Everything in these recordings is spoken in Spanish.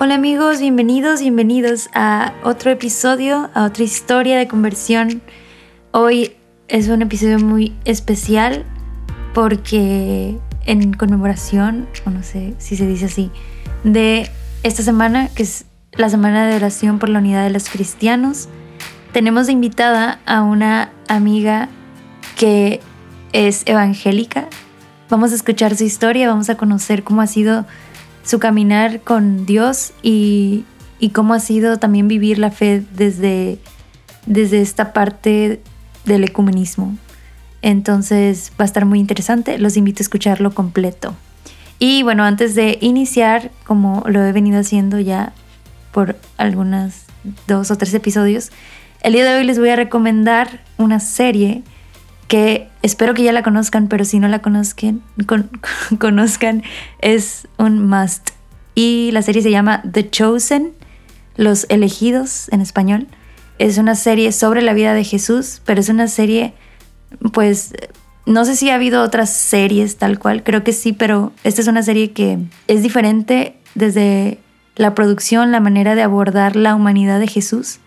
Hola amigos, bienvenidos, bienvenidos a otro episodio, a otra historia de conversión. Hoy es un episodio muy especial porque en conmemoración, o no sé si se dice así, de esta semana, que es la semana de oración por la unidad de los cristianos, tenemos de invitada a una amiga que es evangélica. Vamos a escuchar su historia, vamos a conocer cómo ha sido su caminar con Dios y, cómo ha sido también vivir la fe desde, desde esta parte del ecumenismo. Entonces va a estar muy interesante, los invito a escucharlo completo. Y bueno, antes de iniciar, como lo he venido haciendo ya por algunas dos o tres episodios, el día de hoy les voy a recomendar una serie que espero que ya la conozcan, pero si no la conozcan, conozcan es un must. Y la serie se llama The Chosen, Los Elegidos en español. Es una serie sobre la vida de Jesús, pero es una serie, pues, no sé si ha habido otras series tal cual, creo que sí, pero esta es una serie que es diferente desde la producción, la manera de abordar la humanidad de Jesús.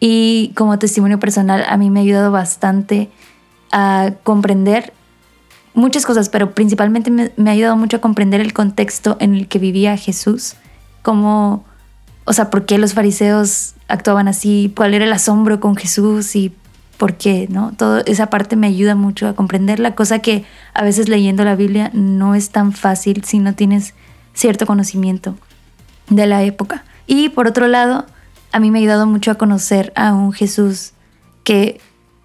Y como testimonio personal, a mí me ha ayudado bastante a comprender muchas cosas, pero principalmente me, ha ayudado mucho a comprender el contexto en el que vivía Jesús, cómo, o sea, por qué los fariseos actuaban así, cuál era el asombro con Jesús y por qué, ¿no? Toda esa parte me ayuda mucho a comprender la cosa que a veces leyendo la Biblia no es tan fácil si no tienes cierto conocimiento de la época. Y por otro lado, a mí me ha ayudado mucho a conocer a un Jesús que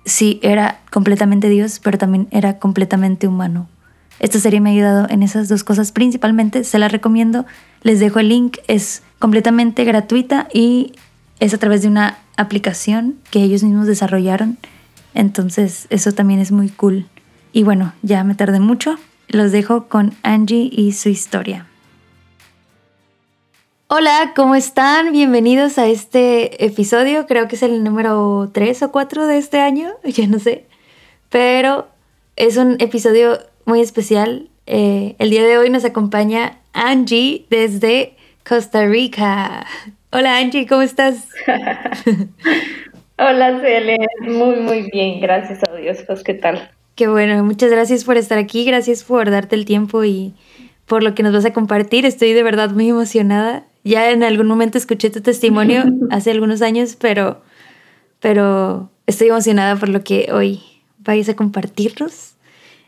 sí era completamente Dios, pero también era completamente humano. Esta serie me ha ayudado en esas dos cosas principalmente, se la recomiendo, les dejo el link, es completamente gratuita y es a través de una aplicación que ellos mismos desarrollaron, entonces eso también es muy cool. Y bueno, ya me tardé mucho, los dejo con Angie y su historia. Hola, ¿cómo están? Bienvenidos a este episodio. Creo que es el número 3 o 4 de este año, ya no sé. Pero es un episodio muy especial. Eh, el día de hoy nos acompaña Angie desde Costa Rica. Hola Angie, ¿cómo estás? Hola Cele, muy muy bien, gracias a Dios. Pues, ¿qué tal? Qué bueno, muchas gracias por estar aquí, gracias por darte el tiempo y por lo que nos vas a compartir. Estoy de verdad muy emocionada ya en algún momento escuché tu testimonio hace algunos años, pero, pero estoy emocionada por lo que hoy vais a compartirnos.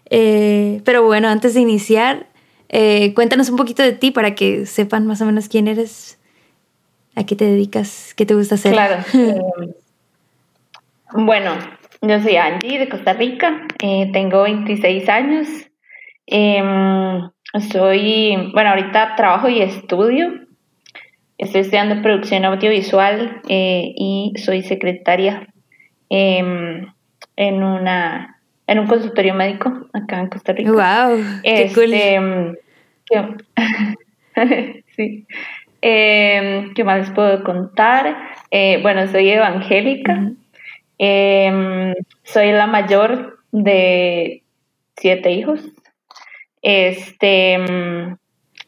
Eh, pero bueno, antes de iniciar, eh, cuéntanos un poquito de ti para que sepan más o menos quién eres, a qué te dedicas, qué te gusta hacer. Claro. Eh, bueno, yo soy Angie de Costa Rica, tengo 26 años. Em, soy, bueno, ahorita trabajo y estudio. Estoy estudiando producción audiovisual eh, y soy secretaria em, en una en un consultorio médico acá en Costa Rica. Wow, qué cool. Este, em, sí. Em, ¿Qué más les puedo contar? Eh, bueno, soy evangélica. soy la mayor de siete hijos. Este,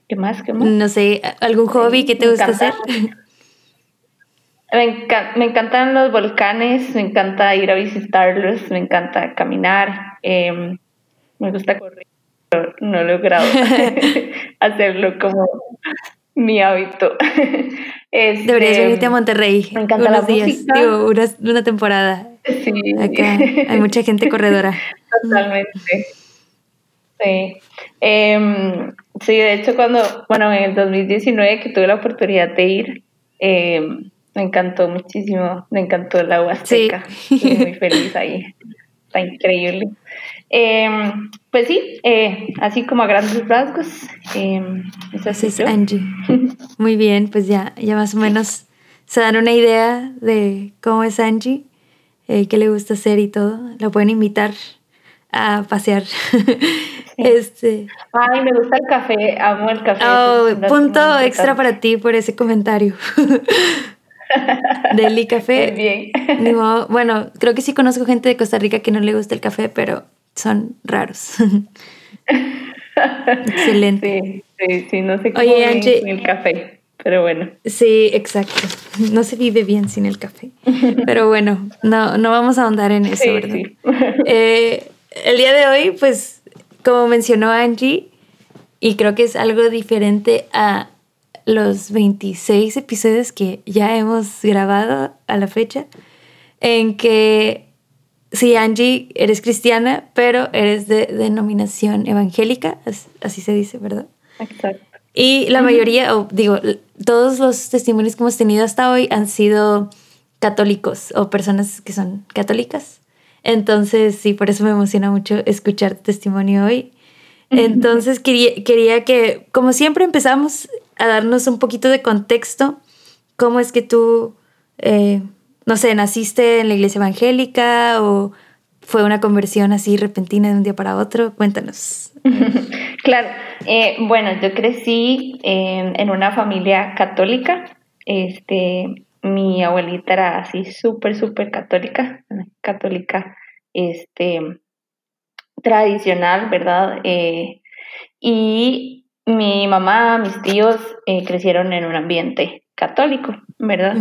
¿Qué más? ¿Qué más? No sé, ¿algún hobby que te gusta hacer? Me, encantan los volcanes, me encanta ir a visitarlos, me encanta caminar, em, me gusta correr, pero no he logrado hacerlo como mi hábito. Este, Deberías venirte a Monterrey. Me encanta unos días, digo, una, temporada. Sí. Acá hay mucha gente corredora. Totalmente. Sí. Em, sí, de hecho cuando, bueno, en el 2019 que tuve la oportunidad de ir, em, me encantó muchísimo, me encantó el agua seca, muy feliz ahí, está increíble. Em, pues sí, eh, así como a grandes rasgos, eso es Angie. Muy bien, pues ya, ya más o menos se dan una idea de cómo es Angie, eh, qué le gusta hacer y todo. Lo pueden invitar a pasear. Este. Ay, me gusta el café, amo el café. Oh, punto extra para ti por ese comentario. Deli Café. Bien. bueno, creo que sí conozco gente de Costa Rica que no le gusta el café, pero son raros. Excelente. Sí, sí, sí, no sé cómo Oye, el café. pero bueno. Sí, exacto. No se vive bien sin el café. Pero bueno, no, no vamos a ahondar en eso, ¿verdad? Eh, el día de hoy, pues, como mencionó Angie, y creo que es algo diferente a los 26 episodios que ya hemos grabado a la fecha, en que sí, Angie, eres cristiana, pero eres de denominación evangélica, así se dice, ¿verdad? Exacto. Y la mayoría, o digo, todos los testimonios que hemos tenido hasta hoy han sido católicos o personas que son católicas. Entonces, sí, por eso me emociona mucho escuchar tu testimonio hoy. Entonces, quería, quería que, como siempre, empezamos a darnos un poquito de contexto. ¿Cómo es que tú, eh, no sé, naciste en la iglesia evangélica o fue una conversión así repentina de un día para otro? Cuéntanos. claro, eh, bueno, yo crecí en, una familia católica. Este, mi abuelita era así súper, súper católica, católica, este, tradicional, ¿verdad? Eh, y mi mamá, mis tíos eh, crecieron en un ambiente católico, ¿verdad?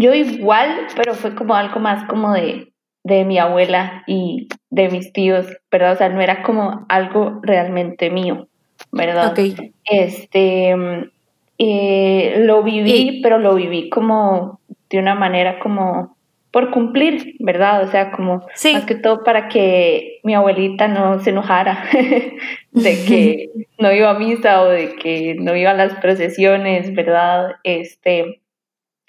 Yo igual, pero fue como algo más como de, de mi abuela y de mis tíos, ¿verdad? O sea, no era como algo realmente mío, ¿verdad? Este, eh, lo viví, pero lo viví como de una manera como por cumplir, ¿verdad? O sea, como más que todo para que mi abuelita no se enojara de que no iba a misa o de que no iba a las procesiones, ¿verdad? Este,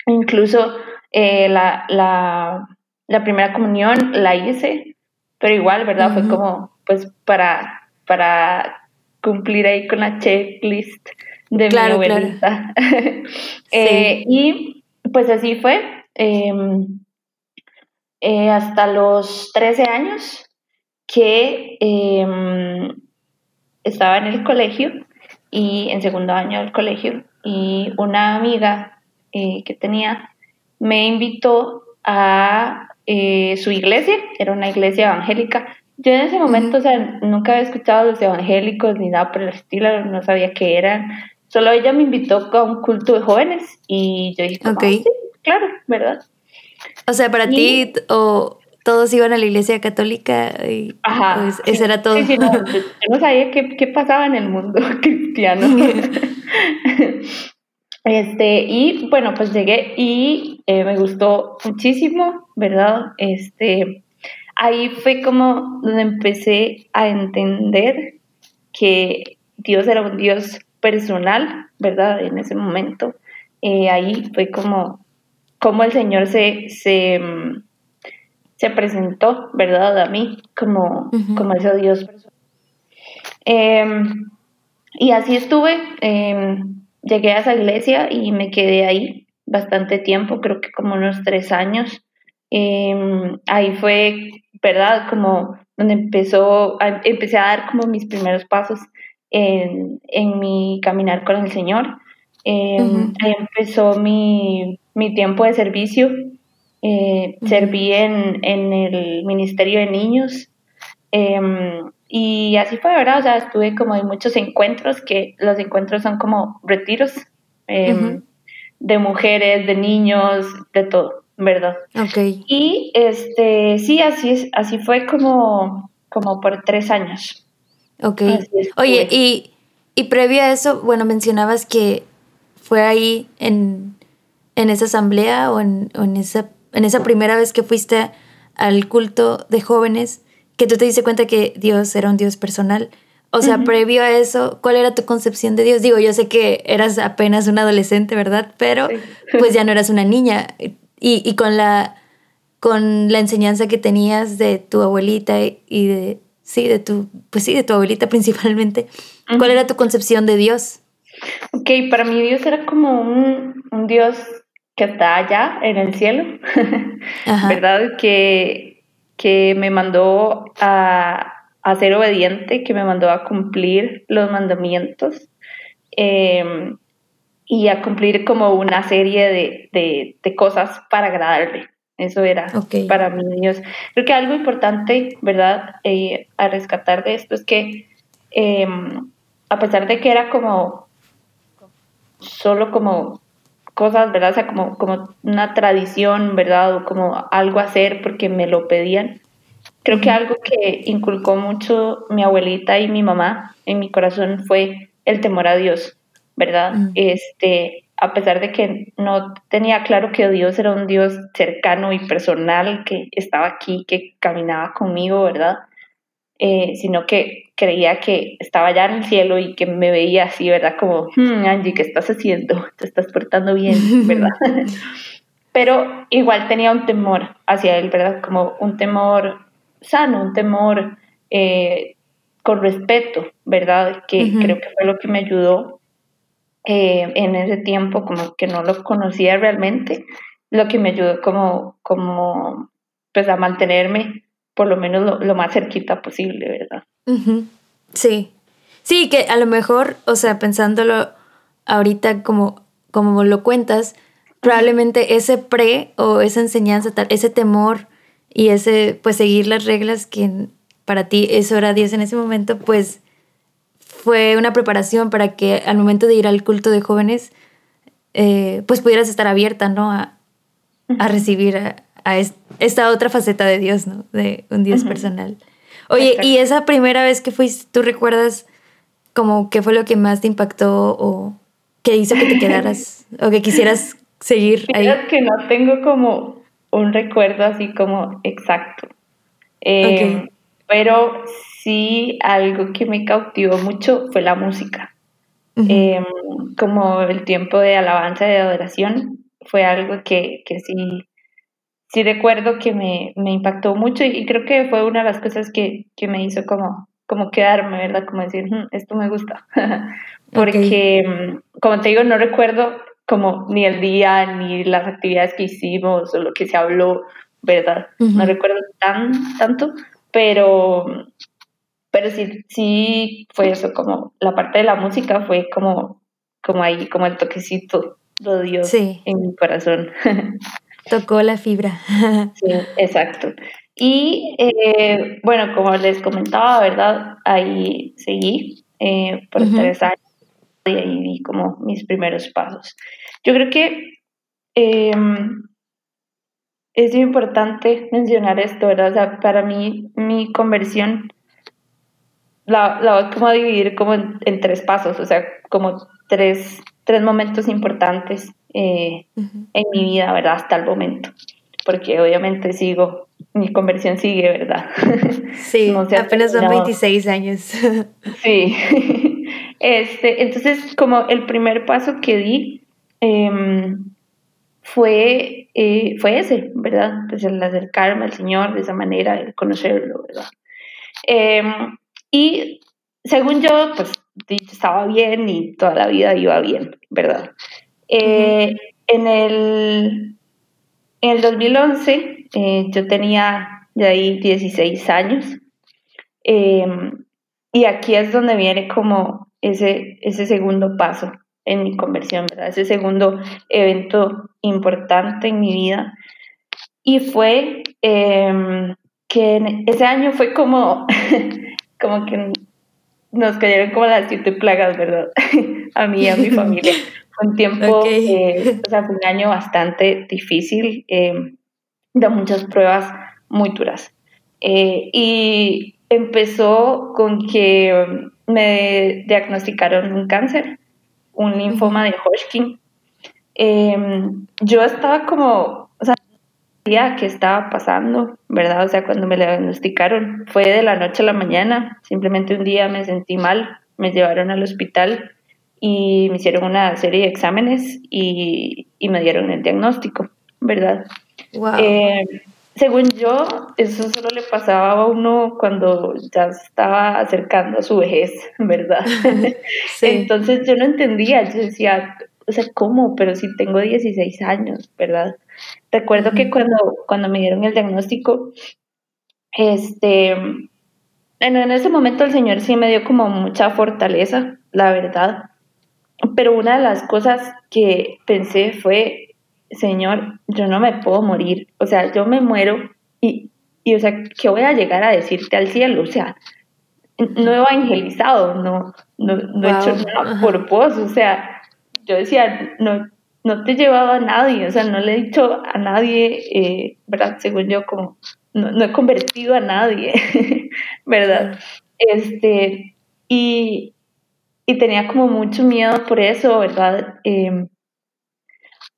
Incluso eh, la, la, la, primera comunión la hice, pero igual, ¿verdad? Fue como, pues, para, para cumplir ahí con la checklist de mi abuelita. Eh, y pues así fue. Em, eh, hasta los 13 años que em, estaba en el colegio y en segundo año del colegio y una amiga eh, que tenía, me invitó a eh, su iglesia, era una iglesia evangélica. Yo en ese momento, o sea, nunca había escuchado a los evangélicos ni nada por el estilo, no sabía qué eran. Solo ella me invitó a un culto de jóvenes y yo dije, okay. claro, ¿verdad? O sea, para ti o todos iban a la iglesia católica y Ajá, pues, eso era todo. yo no sabía qué, qué pasaba en el mundo cristiano. Este, y bueno, pues llegué y eh, me gustó muchísimo, ¿verdad? Este, ahí fue como donde empecé a entender que Dios era un Dios personal, ¿verdad? En ese momento. Eh, ahí fue como, como el Señor se, se, se, presentó, ¿verdad? A mí como, como ese Dios personal. Em, y así estuve. Em, llegué a esa iglesia y me quedé ahí bastante tiempo, creo que como unos tres años. Em, ahí fue, ¿verdad? Como donde empezó, empecé a dar como mis primeros pasos en, en mi caminar con el Señor. Em, ahí empezó mi, mi, tiempo de servicio. Eh, serví en, en, el Ministerio de Niños. Em, y así fue, ¿verdad? O sea, estuve como en muchos encuentros, que los encuentros son como retiros em, de mujeres, de niños, de todo, ¿verdad? Ok. Y este, sí, así, es, así fue como, como por tres años. Ok. Oye, y, y previo a eso, bueno, mencionabas que fue ahí en, en esa asamblea o en, en, esa, en esa primera vez que fuiste al culto de jóvenes que tú te diste cuenta que Dios era un Dios personal. O sea, previo a eso, ¿cuál era tu concepción de Dios? Digo, yo sé que eras apenas un adolescente, ¿verdad? Pero pues ya no eras una niña. Y, y, con, la, con la enseñanza que tenías de tu abuelita y de, sí, de tu, pues sí, de tu abuelita principalmente, ¿cuál era tu concepción de Dios? Ok, para mí Dios era como un, un Dios que está allá en el cielo, ¿verdad? Que que me mandó a, ser obediente, que me mandó a cumplir los mandamientos em, y a cumplir como una serie de, cosas para agradarle. Eso era para mí Dios. Creo que algo importante, ¿verdad? Eh, a rescatar de esto es que em, a pesar de que era como solo como cosas, ¿verdad? O sea, como, como una tradición, ¿verdad? O como algo hacer porque me lo pedían. Creo que algo que inculcó mucho mi abuelita y mi mamá en mi corazón fue el temor a Dios, ¿verdad? Mm. Este, a pesar de que no tenía claro que Dios era un Dios cercano y personal, que estaba aquí, que caminaba conmigo, ¿verdad? Eh, sino que creía que estaba allá en el cielo y que me veía así, ¿verdad? Como, hmm, Angie, ¿qué estás haciendo? Te estás portando bien, ¿verdad? Pero igual tenía un temor hacia él, ¿verdad? Como un temor sano, un temor eh, con respeto, ¿verdad? Que creo que fue lo que me ayudó eh, en ese tiempo, como que no lo conocía realmente, lo que me ayudó como, como pues a mantenerme por lo menos lo, más cerquita posible, ¿verdad? Sí. Sí, que a lo mejor, o sea, pensándolo ahorita como, como lo cuentas, probablemente ese pre o esa enseñanza, tal, ese temor y ese, pues seguir las reglas que para ti eso era 10 en ese momento, pues fue una preparación para que al momento de ir al culto de jóvenes, eh, pues pudieras estar abierta, ¿no? A, a recibir a, a esta otra faceta de Dios, ¿no? De un Dios personal. Oye, ¿y esa primera vez que fuiste, tú recuerdas como qué fue lo que más te impactó o qué hizo que te quedaras o que quisieras seguir ahí? que no tengo como un recuerdo así como exacto. Em, pero sí algo que me cautivó mucho fue la música. Em, como el tiempo de alabanza y de adoración fue algo que, que sí sí recuerdo que me, me impactó mucho y, creo que fue una de las cosas que, que me hizo como, como quedarme, ¿verdad? Como decir, mm, esto me gusta. Porque, mm, como te digo, no recuerdo como ni el día, ni las actividades que hicimos o lo que se habló, ¿verdad? No recuerdo tan, tanto, pero, pero sí, sí fue eso, como la parte de la música fue como, como ahí, como el toquecito de Dios en mi corazón. Tocó la fibra. sí, exacto. Y eh, bueno, como les comentaba, ¿verdad? Ahí seguí eh, por tres años y ahí di como mis primeros pasos. Yo creo que em, es importante mencionar esto, ¿verdad? O sea, para mí mi conversión la, la voy como a dividir como en, tres pasos, o sea, como tres, tres momentos importantes eh, en mi vida, ¿verdad? Hasta el momento. Porque obviamente sigo, mi conversión sigue, ¿verdad? Sí, apenas son 26 años. Sí. Este, entonces, como el primer paso que di em, fue, eh, fue ese, ¿verdad? Pues el acercarme al Señor de esa manera, el conocerlo, ¿verdad? Em, y según yo, pues estaba bien y toda la vida iba bien, ¿verdad? Eh, en, el, en el 2011 eh, yo tenía de ahí 16 años em, y aquí es donde viene como ese, ese segundo paso en mi conversión, ¿verdad? Ese segundo evento importante en mi vida. Y fue em, que ese año fue como, como que nos cayeron como las siete plagas, ¿verdad? a mí y a mi familia un tiempo, eh, o sea, fue un año bastante difícil, eh, de muchas pruebas muy duras. Eh, y empezó con que me diagnosticaron un cáncer, un linfoma de Hodgkin. Em, yo estaba como, sabía qué estaba pasando, ¿verdad? O sea, cuando me diagnosticaron fue de la noche a la mañana, simplemente un día me sentí mal, me llevaron al hospital y me hicieron una serie de exámenes y, y me dieron el diagnóstico, ¿verdad? Eh, según yo, eso solo le pasaba a uno cuando ya estaba acercando a su vejez, ¿verdad? Entonces yo no entendía, yo decía, o sea, ¿cómo? Pero si tengo 16 años, ¿verdad? Recuerdo que cuando, cuando me dieron el diagnóstico, este, en ese momento el Señor sí me dio como mucha fortaleza, la verdad, pero una de las cosas que pensé fue, Señor, yo no me puedo morir, o sea, yo me muero y, y o sea, ¿qué voy a llegar a decirte al cielo? O sea, no he evangelizado, no, no, no he hecho nada por vos, o sea, yo decía, no, no te he llevado a nadie, o sea, no le he dicho a nadie, eh, ¿verdad? Según yo, como, no, he convertido a nadie, ¿verdad? Este, y, y, tenía como mucho miedo por eso, ¿verdad? Em,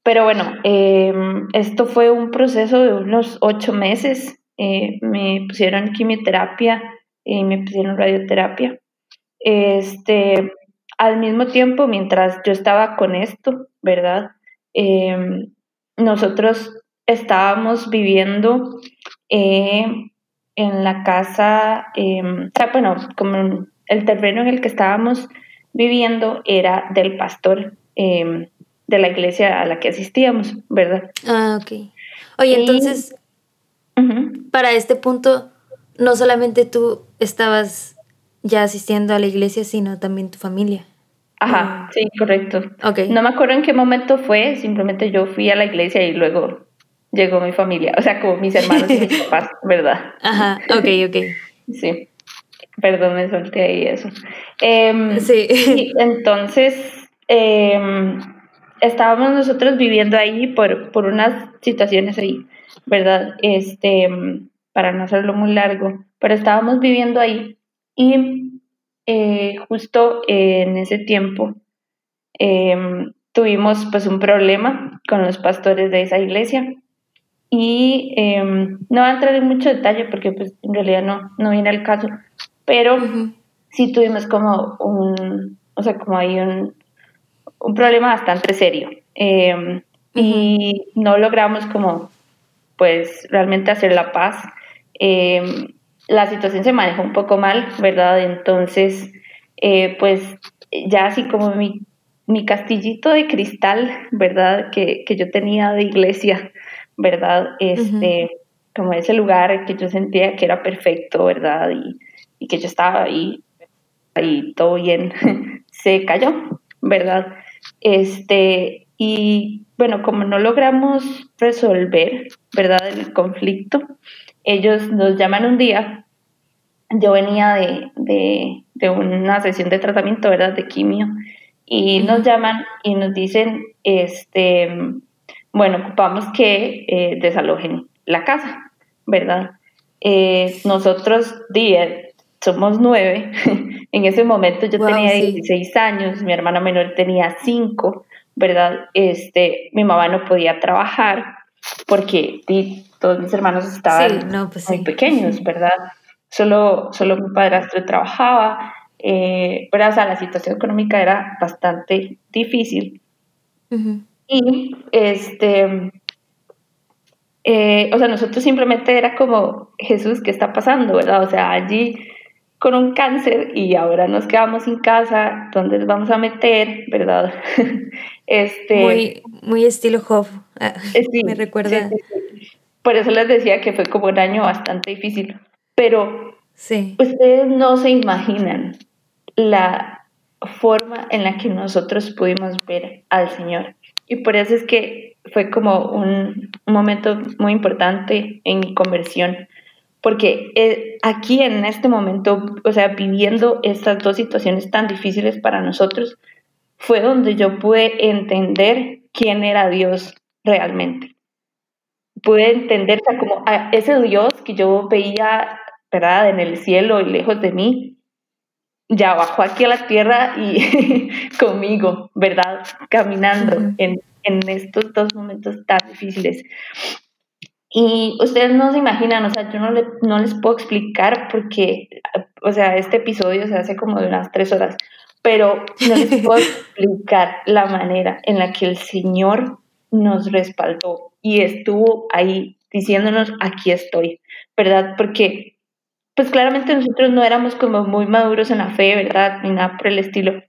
pero bueno, em, esto fue un proceso de unos ocho meses. Eh, me pusieron quimioterapia y me pusieron radioterapia. Este, al mismo tiempo, mientras yo estaba con esto, ¿verdad? Em, nosotros estábamos viviendo eh, en la casa, em, bueno, como el terreno en el que estábamos viviendo era del pastor em, de la iglesia a la que asistíamos, ¿verdad? Ah, ok. Oye, entonces, para este punto, no solamente tú estabas ya asistiendo a la iglesia, sino también tu familia. Ajá, sí, correcto. Okay. No me acuerdo en qué momento fue, simplemente yo fui a la iglesia y luego llegó mi familia, o sea, como mis hermanos y mis papás, ¿verdad? Ajá, ok, ok. Sí, perdón, me solté ahí eso. Em, sí. entonces, em, estábamos nosotros viviendo ahí por, por unas situaciones ahí, ¿verdad? Este, para no hacerlo muy largo, pero estábamos viviendo ahí y eh, justo en ese tiempo em, tuvimos pues un problema con los pastores de esa iglesia y em, no voy a entrar en mucho detalle porque pues en realidad no, no viene el caso, pero sí tuvimos como un, o sea, como hay un, un problema bastante serio em, y no logramos como pues realmente hacer la paz la situación se manejó un poco mal, ¿verdad? Entonces, eh, pues ya así como mi, mi, castillito de cristal, ¿verdad? Que, que, yo tenía de iglesia, ¿verdad? Este, como ese lugar que yo sentía que era perfecto, ¿verdad? Y, y que yo estaba ahí, ahí todo bien, se cayó, ¿verdad? Este, y bueno, como no logramos resolver, ¿verdad? El conflicto, ellos nos llaman un día, yo venía de, una sesión de tratamiento, ¿verdad? De quimio, y nos llaman y nos dicen, este, bueno, ocupamos que eh, desalojen la casa, ¿verdad? Eh, nosotros, diez, somos nueve, en ese momento yo tenía 16 años, mi hermana menor tenía 5, ¿verdad? Este, mi mamá no podía trabajar porque todos mis hermanos estaban pues muy pequeños, ¿verdad? Solo, solo mi padrastro trabajaba, eh, pero o sea, la situación económica era bastante difícil. Y este, eh, o sea, nosotros simplemente era como, Jesús, ¿qué está pasando? ¿Verdad? O sea, allí con un cáncer y ahora nos quedamos sin casa, ¿dónde nos vamos a meter? ¿Verdad? este, muy, muy estilo Job, ah, eh, me recuerda. Por eso les decía que fue como un año bastante difícil. Pero sí. ustedes no se imaginan la forma en la que nosotros pudimos ver al Señor. Y por eso es que fue como un, momento muy importante en mi conversión. Porque eh, aquí en este momento, o sea, viviendo estas dos situaciones tan difíciles para nosotros, fue donde yo pude entender quién era Dios realmente pude entender, como a ese Dios que yo veía, ¿verdad?, en el cielo y lejos de mí, ya bajó aquí a la tierra y conmigo, ¿verdad?, caminando en, en estos dos momentos tan difíciles. Y ustedes no se imaginan, o sea, yo no, le, no les puedo explicar porque, o sea, este episodio se hace como de unas tres horas, pero no les puedo explicar la manera en la que el Señor nos respaldó y estuvo ahí diciéndonos, aquí estoy, ¿verdad? Porque, pues claramente nosotros no éramos como muy maduros en la fe, ¿verdad? Ni nada por el estilo.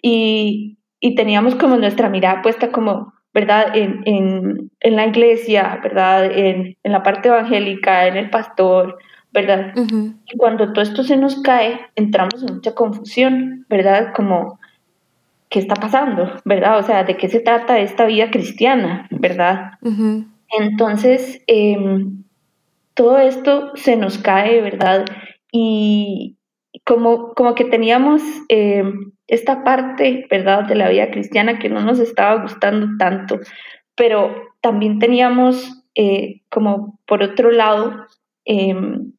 Y, y teníamos como nuestra mirada puesta como, ¿verdad? En, en, en la iglesia, ¿verdad? En, en, la parte evangélica, en el pastor, ¿verdad? Y cuando todo esto se nos cae, entramos en mucha confusión, ¿verdad? Como, qué está pasando, ¿verdad? O sea, de qué se trata esta vida cristiana, ¿verdad? Entonces, em, todo esto se nos cae, ¿verdad? Y como, como que teníamos em, esta parte, ¿verdad?, de la vida cristiana que no nos estaba gustando tanto, pero también teníamos eh, como por otro lado em,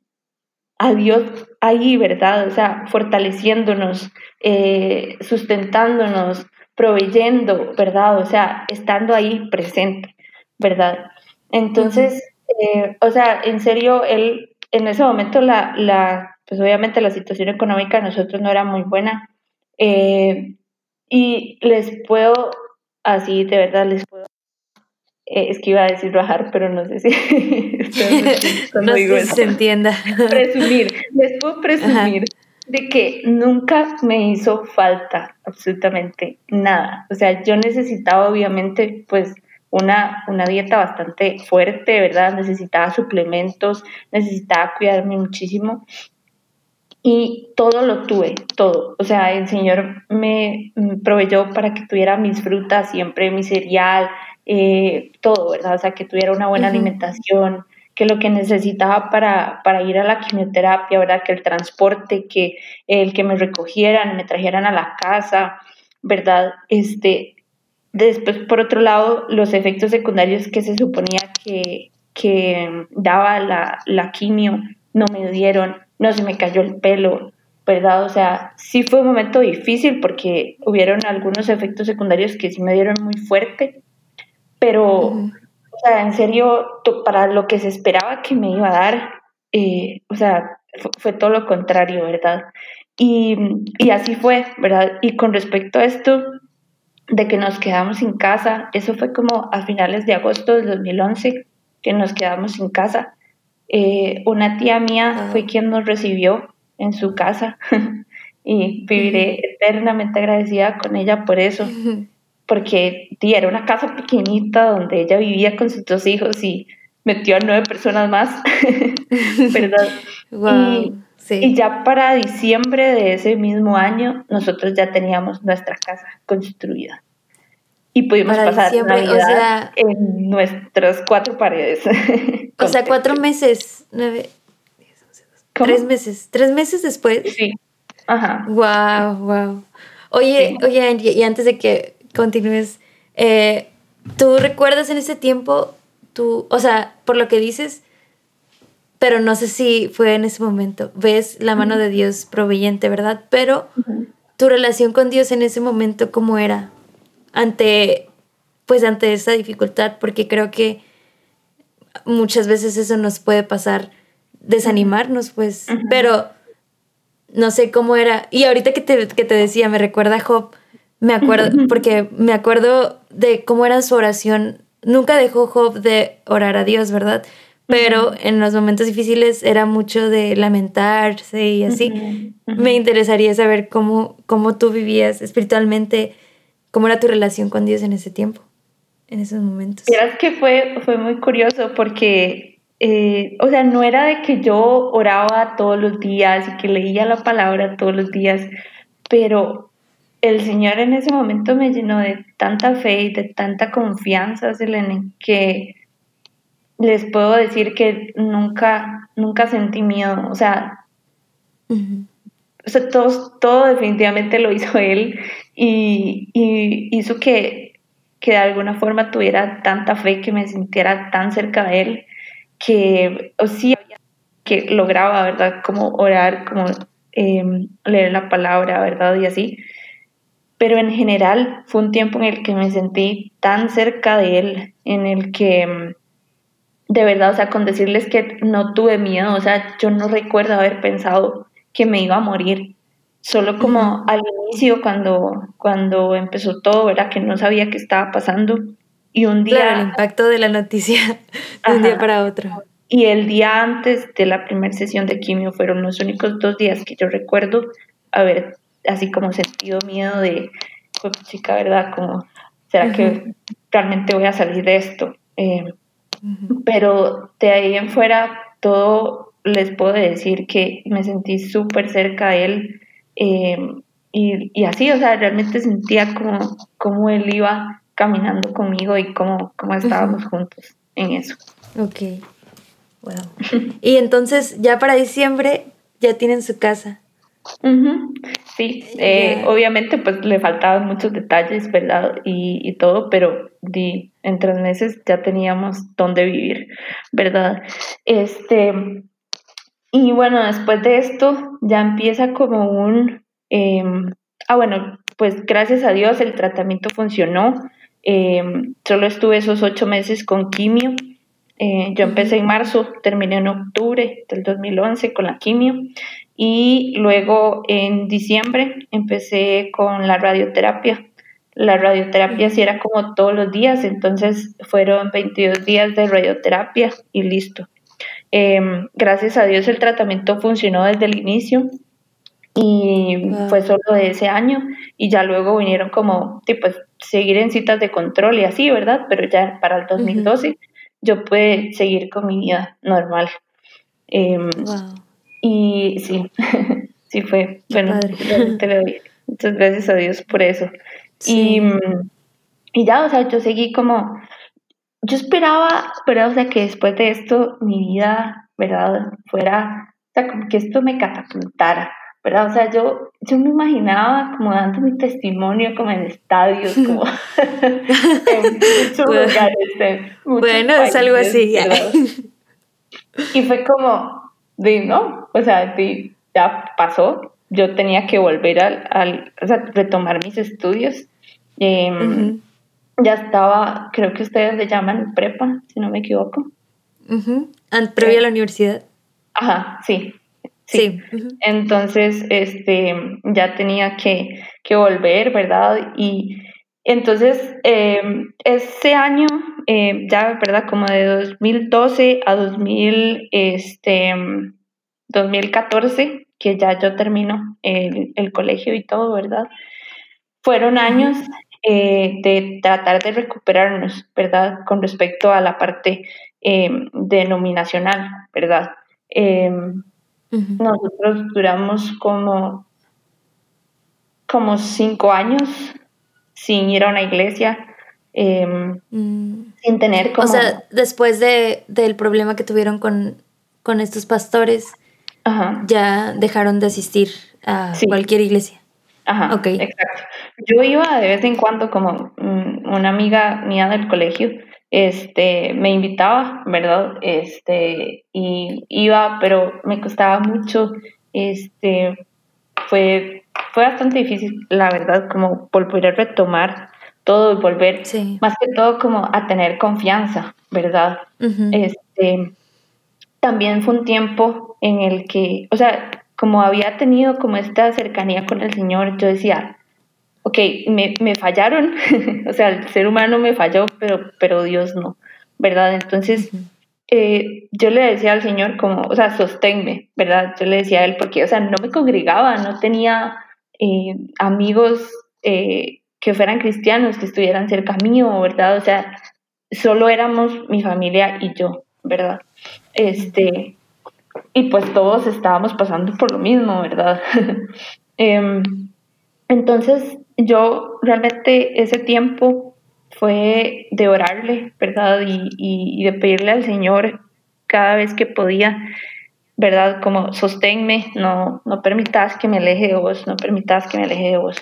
a Dios ahí, ¿verdad? O sea, fortaleciéndonos, eh, sustentándonos, proveyendo, ¿verdad? O sea, estando ahí presente, ¿verdad? Entonces, eh, o sea, en serio, él, en ese momento, la, la, pues obviamente la situación económica de nosotros no era muy buena. Eh, y les puedo, así de verdad, les puedo eh, es que iba a decir bajar, pero no sé si, no sé si se entienda. Presumir, les puedo presumir de que nunca me hizo falta absolutamente nada. O sea, yo necesitaba obviamente pues una, una dieta bastante fuerte, ¿verdad? Necesitaba suplementos, necesitaba cuidarme muchísimo. Y todo lo tuve, todo. O sea, el Señor me proveyó para que tuviera mis frutas, siempre mi cereal, eh, todo, ¿verdad? O sea, que tuviera una buena alimentación, que lo que necesitaba para, para, ir a la quimioterapia, ¿verdad? Que el transporte, que el que me recogieran, me trajeran a la casa, ¿verdad? Este, después, por otro lado, los efectos secundarios que se suponía que, que daba la, la quimio no me dieron, no se me cayó el pelo, ¿verdad? O sea, sí fue un momento difícil porque hubieron algunos efectos secundarios que sí me dieron muy fuerte, pero, o sea, en serio, para lo que se esperaba que me iba a dar, eh, o sea, fue, todo lo contrario, ¿verdad? Y, y, así fue, ¿verdad? Y con respecto a esto de que nos quedamos sin casa, eso fue como a finales de agosto del 2011 que nos quedamos sin casa. Eh, una tía mía fue quien nos recibió en su casa y viviré eternamente agradecida con ella por eso porque era una casa pequeñita donde ella vivía con sus dos hijos y metió a nueve personas más, ¿verdad? y, ya para diciembre de ese mismo año, nosotros ya teníamos nuestra casa construida. Y pudimos pasar Navidad en nuestras cuatro paredes. o sea, cuatro meses, nueve, tres meses, tres meses después. Sí. Ajá. Wow, wow. Oye, oye, y antes de que continúes. Eh, ¿Tú recuerdas en ese tiempo, tú, o sea, por lo que dices, pero no sé si fue en ese momento, ves la mano de Dios proveyente, ¿verdad? Pero tu relación con Dios en ese momento, ¿cómo era? Ante, pues ante esa dificultad, porque creo que muchas veces eso nos puede pasar, desanimarnos, pues, pero no sé cómo era. Y ahorita que te, que te decía, me recuerda a Job, me acuerdo, porque me acuerdo de cómo era su oración. Nunca dejó Job de orar a Dios, ¿verdad? Pero en los momentos difíciles era mucho de lamentarse y así. Me interesaría saber cómo, cómo tú vivías espiritualmente, cómo era tu relación con Dios en ese tiempo, en esos momentos. Miras que fue, fue muy curioso porque, eh, o sea, no era de que yo oraba todos los días y que leía la palabra todos los días, pero el Señor en ese momento me llenó de tanta fe y de tanta confianza, Selene, que les puedo decir que nunca, nunca sentí miedo. O sea, todo, definitivamente lo hizo Él y, hizo que, que, de alguna forma tuviera tanta fe, que me sintiera tan cerca de Él, que o sí que lograba, ¿verdad? Como orar, como em, leer la palabra, ¿verdad? Y así pero en general fue un tiempo en el que me sentí tan cerca de él, en el que mm, de verdad, o sea, con decirles que no tuve miedo, o sea, yo no recuerdo haber pensado que me iba a morir, solo como al inicio cuando, cuando empezó todo, ¿verdad? Que no sabía qué estaba pasando y un día... Claro, el impacto de la noticia de un día para otro. Y el día antes de la primera sesión de quimio fueron los únicos dos días que yo recuerdo haber así como sentido miedo de, pues, chica, ¿verdad? Como, ¿será que realmente voy a salir de esto? Eh, pero de ahí en fuera, todo les puedo decir que me sentí súper cerca de él eh, y, y, así, o sea, realmente sentía como, como él iba caminando conmigo y cómo, cómo estábamos juntos en eso. Ok, wow. y entonces ya para diciembre ya tienen su casa. Sí, eh, obviamente pues le faltaban muchos detalles, ¿verdad? Y, y todo, pero di, en tres meses ya teníamos dónde vivir, ¿verdad? Este, y bueno, después de esto ya empieza como un, em, ah bueno, pues gracias a Dios el tratamiento funcionó, em, solo estuve esos ocho meses con quimio, eh, yo empecé en marzo, terminé en octubre del 2011 con la quimio y luego en diciembre empecé con la radioterapia. La radioterapia sí era como todos los días, entonces fueron 22 días de radioterapia y listo. Em, gracias a Dios el tratamiento funcionó desde el inicio y fue solo de ese año y ya luego vinieron como, tipo, seguir en citas de control y así, ¿verdad? Pero ya para el 2012 yo pude seguir con mi vida normal. Em, y sí, sí fue. bueno, te le doy. Muchas gracias a Dios por eso. Y, y ya, o sea, yo seguí como, yo esperaba, ¿verdad? O sea, que después de esto mi vida, ¿verdad? Fuera, o sea, como que esto me catapultara, ¿verdad? O sea, yo, yo me imaginaba como dando mi testimonio como en estadios, como en muchos lugares. bueno, es algo así. y fue como, de, no, o sea, de, ya pasó, yo tenía que volver al, al o sea, retomar mis estudios. Em, ya estaba, creo que ustedes le llaman prepa, si no me equivoco. Previo a la universidad. Ajá, sí. Sí. Entonces, este, ya tenía que, que volver, ¿verdad? Y entonces, em, ese año, em, ya, ¿verdad? Como de 2012 a 2000, este, 2014, que ya yo termino el, el colegio y todo, ¿verdad? Fueron años eh, de tratar de recuperarnos, ¿verdad? Con respecto a la parte em, denominacional, ¿verdad? Em, nosotros duramos como, como cinco años sin ir a una iglesia, em, mm. sin tener como... O sea, después de, del problema que tuvieron con, con estos pastores, ya dejaron de asistir a cualquier iglesia. Ajá, okay. exacto. Yo iba de vez en cuando como una amiga mía del colegio, este, me invitaba, ¿verdad? Este, y iba, pero me costaba mucho, este, fue, fue bastante difícil, la verdad, como volver a retomar todo y volver, más que todo como a tener confianza, ¿verdad? Este, también fue un tiempo en el que, o sea, como había tenido como esta cercanía con el Señor, yo decía, ok, me, me fallaron, o sea, el ser humano me falló, pero, pero Dios no, ¿verdad? Entonces, eh, yo le decía al Señor como, o sea, sosténme, ¿verdad? Yo le decía a Él, porque, o sea, no me congregaba, no tenía eh, amigos eh, que fueran cristianos, que estuvieran cerca mío, ¿verdad? O sea, solo éramos mi familia y yo, ¿verdad? Este, y pues todos estábamos pasando por lo mismo, ¿verdad? Em, entonces yo realmente ese tiempo fue de orarle, ¿verdad? Y, y, de pedirle al Señor cada vez que podía, ¿verdad? Como sosténme, no, no permitas que me aleje de vos, no permitas que me aleje de vos.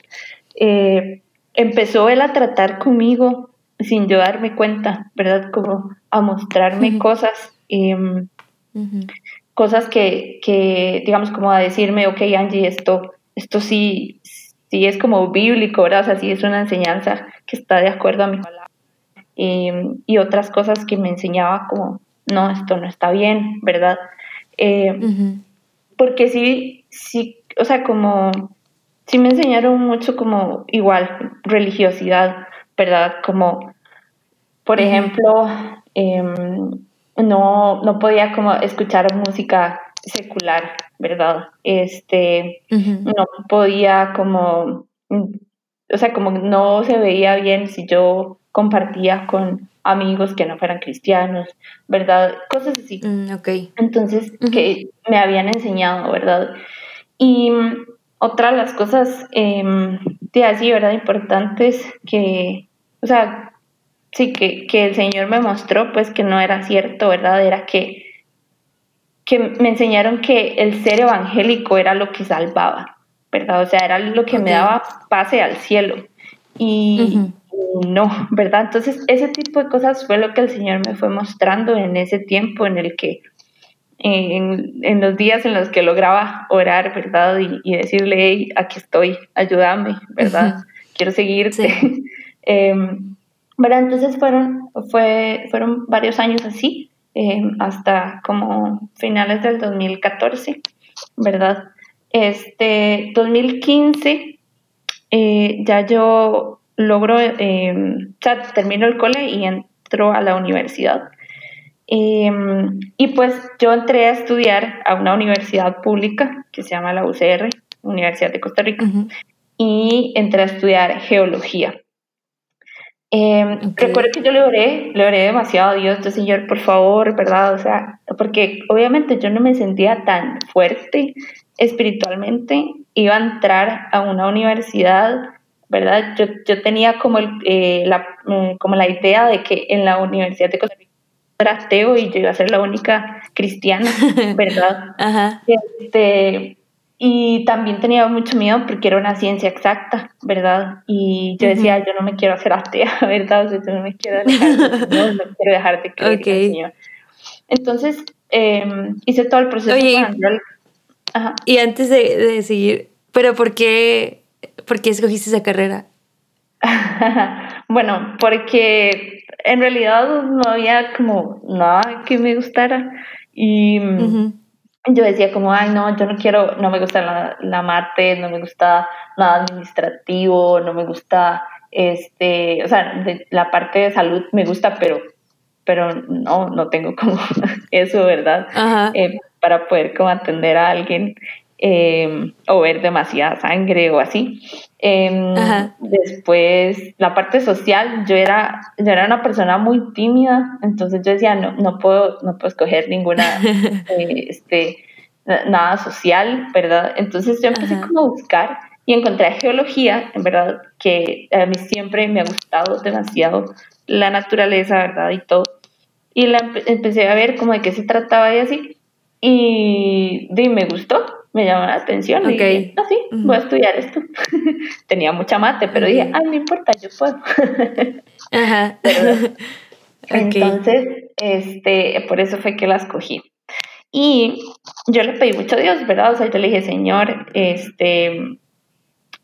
Eh, empezó él a tratar conmigo sin yo darme cuenta, ¿verdad? Como a mostrarme cosas. Em, cosas que, que, digamos, como a decirme, ok, Angie, esto, esto sí, sí es como bíblico, ¿verdad? O sea, sí es una enseñanza que está de acuerdo a mi palabra. y otras cosas que me enseñaba como, no, esto no está bien, ¿verdad? Eh, porque sí, sí, o sea, como, sí me enseñaron mucho como igual, religiosidad, ¿verdad? Como, por ejemplo, em, no, no podía como escuchar música secular, ¿verdad? Este, no podía como, o sea, como no se veía bien si yo compartía con amigos que no fueran cristianos, ¿verdad? Cosas así. Mm, Entonces, que me habían enseñado, ¿verdad? Y otra de las cosas eh, de así, ¿verdad? Importantes que, o sea, sí, que, que el Señor me mostró, pues que no era cierto, ¿verdad? Era que que me enseñaron que el ser evangélico era lo que salvaba, ¿verdad? O sea, era lo que me daba pase al cielo. Y no, ¿verdad? Entonces, ese tipo de cosas fue lo que el Señor me fue mostrando en ese tiempo en el que, en, en los días en los que lograba orar, ¿verdad? Y, decirle, hey, aquí estoy, ayúdame, ¿verdad? Quiero seguirte. Em, ¿verdad? Entonces fueron, fue, fueron varios años así, em, hasta como finales del 2014, ¿verdad? Este 2015 eh, ya yo logro, em, o sea, termino el cole y entro a la universidad. Y pues yo entré a estudiar a una universidad pública que se llama la UCR, Universidad de Costa Rica, y entré a estudiar geología. Eh, Recuerdo que yo le oré, le oré demasiado a Dios, yo, Señor, por favor, ¿verdad? O sea, porque obviamente yo no me sentía tan fuerte espiritualmente, iba a entrar a una universidad, ¿verdad? Yo, yo tenía como, el, eh, la, mm, como la idea de que en la Universidad de Costa Rica ateo y yo iba a ser la única cristiana, ¿verdad? Ajá. Este, y también tenía mucho miedo porque era una ciencia exacta, ¿verdad? Y yo decía, yo no me quiero hacer atea, ¿verdad? O sea, yo no me quiero dejar, no, no quiero dejar de creer okay. Señor. Entonces, eh, hice todo el proceso. Oye, Ajá. y antes de, de, seguir, ¿pero por qué, por qué escogiste esa carrera? bueno, porque en realidad no había como nada que me gustara y... Uh yo decía como, ay, no, yo no quiero, no me gusta la, la, mate, no me gusta nada administrativo, no me gusta, este, o sea, la parte de salud me gusta, pero, pero no, no tengo como eso, ¿verdad? Eh, para poder como atender a alguien em, o ver demasiada sangre o así. Em, después, la parte social, yo era, yo era una persona muy tímida, entonces yo decía, no, no puedo, no puedo escoger ninguna, eh, este, nada social, ¿verdad? Entonces yo empecé como a buscar y encontré geología, en verdad, que a mí siempre me ha gustado demasiado la naturaleza, ¿verdad? Y todo. Y la empecé a ver como de qué se trataba y así. Y, y me gustó, me llamó la atención. Y dije, no, sí, voy a estudiar esto. Tenía mucha mate, pero dije, ay, no importa, yo puedo. Ajá. Entonces, este, por eso fue que la escogí. Y yo le pedí mucho a Dios, ¿verdad? O sea, yo le dije, Señor, este,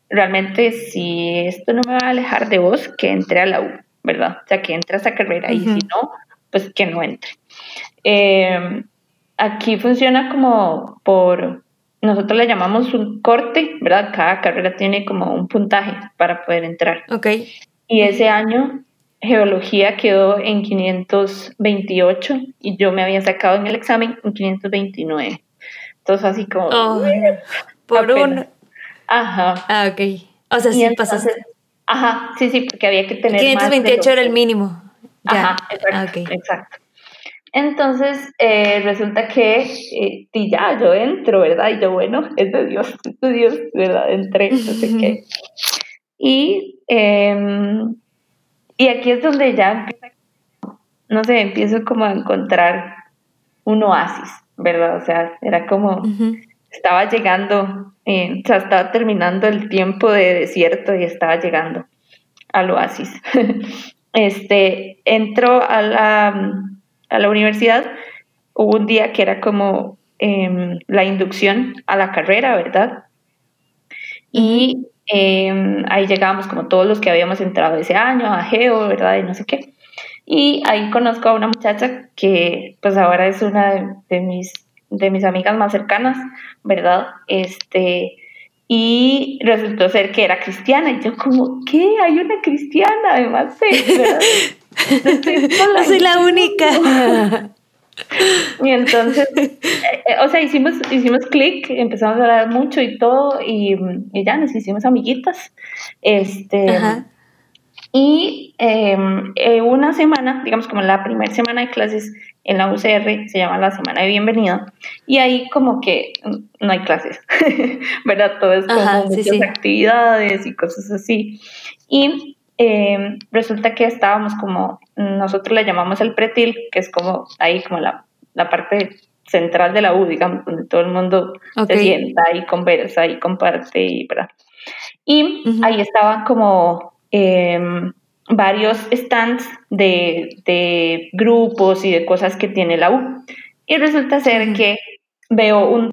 realmente si esto no me va a alejar de vos, que entre a la U, ¿verdad? O sea, que entre a esa carrera y si no, pues que no entre. Eh, aquí funciona como por, nosotros le llamamos un corte, ¿verdad? Cada carrera tiene como un puntaje para poder entrar. Ok. Y ese año geología quedó en 528 y yo me había sacado en el examen en 529. Entonces así como... Oh, por un... Ajá. Ah, ok. O sea, sí pasaste. Ajá, sí, sí, porque había que tener... 528 era el mínimo. Ajá, exacto. Ah, exacto. Entonces, eh, resulta que eh, y ya yo entro, ¿verdad? Y yo, bueno, es de Dios, es de Dios, ¿verdad? Entré, no sé qué. Y em, y aquí es donde ya no sé, empiezo como a encontrar un oasis, ¿verdad? O sea, era como, estaba llegando, eh, o sea, estaba terminando el tiempo de desierto y estaba llegando al oasis. este, entro a la, a la universidad, hubo un día que era como em, la inducción a la carrera, ¿verdad? Y Em, ahí llegábamos como todos los que habíamos entrado ese año a Geo, ¿verdad? Y no sé qué. Y ahí conozco a una muchacha que pues ahora es una de, mis, de mis amigas más cercanas, ¿verdad? Este, y resultó ser que era cristiana. Y yo como, ¿qué? Hay una cristiana además ¿verdad? Soy la única. Y entonces, eh, eh, o sea, hicimos, hicimos clic, empezamos a hablar mucho y todo, y, ya nos hicimos amiguitas. Este, Y em, eh, una semana, digamos como la primera semana de clases en la UCR, se llama la semana de bienvenida, y ahí como que no hay clases, ¿verdad? Todo es como muchas actividades y cosas así. Y eh, resulta que estábamos como, nosotros le llamamos el pretil, que es como ahí como la, la parte central de la U, digamos, donde todo el mundo se sienta y conversa y comparte y ¿verdad? Y ahí estaban como em, varios stands de, grupos y de cosas que tiene la U. Y resulta ser que veo un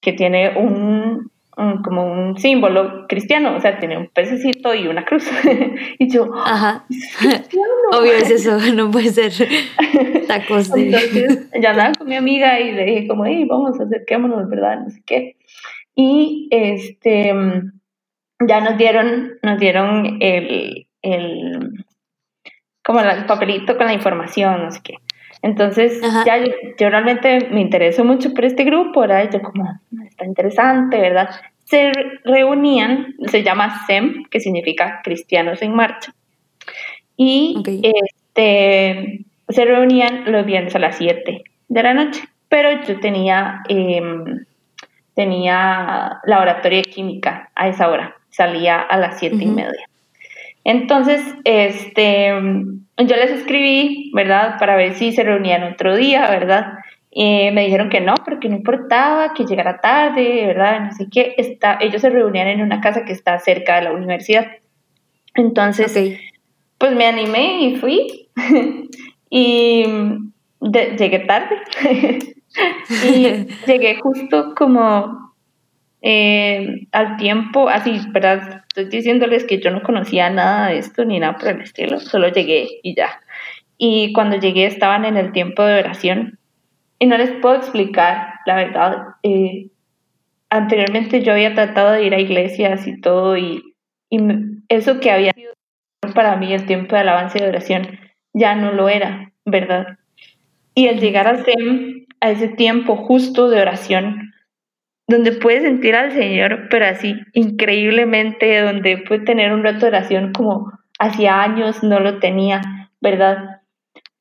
que tiene un, como un símbolo cristiano, o sea, tiene un pececito y una cruz. y yo, ajá. Obvio es eso, no puede ser tacos de... Entonces, ya andaba con mi amiga y le dije como, hey, vamos, acerquémonos, ¿verdad? No sé qué. Y este, ya nos dieron, nos dieron el, el como el papelito con la información, no sé qué. Entonces, ya yo, realmente me interesó mucho por este grupo, ¿verdad? Yo como, está interesante, ¿verdad? Se reunían, se llama SEM, que significa Cristianos en Marcha. Y este, se reunían los viernes a las 7 de la noche, pero yo tenía, em, tenía laboratorio de química a esa hora, salía a las 7 y media. Entonces, este, yo les escribí, ¿verdad? Para ver si se reunían otro día, ¿verdad? Y me dijeron que no, porque no importaba, que llegara tarde, ¿verdad? No sé qué. Está, ellos se reunían en una casa que está cerca de la universidad. Entonces, pues me animé y fui. y llegué tarde. y llegué justo como eh, al tiempo, así, ¿verdad? Estoy diciéndoles que yo no conocía nada de esto ni nada por el estilo, solo llegué y ya. Y cuando llegué estaban en el tiempo de oración y no les puedo explicar, la verdad. Eh, anteriormente yo había tratado de ir a iglesias y todo y, y eso que había sido para mí el tiempo de alabanza y de oración ya no lo era, ¿verdad? Y al llegar a, a ese tiempo justo de oración, donde puede sentir al Señor, pero así increíblemente, donde puede tener un rato de oración como hacía años no lo tenía, ¿verdad?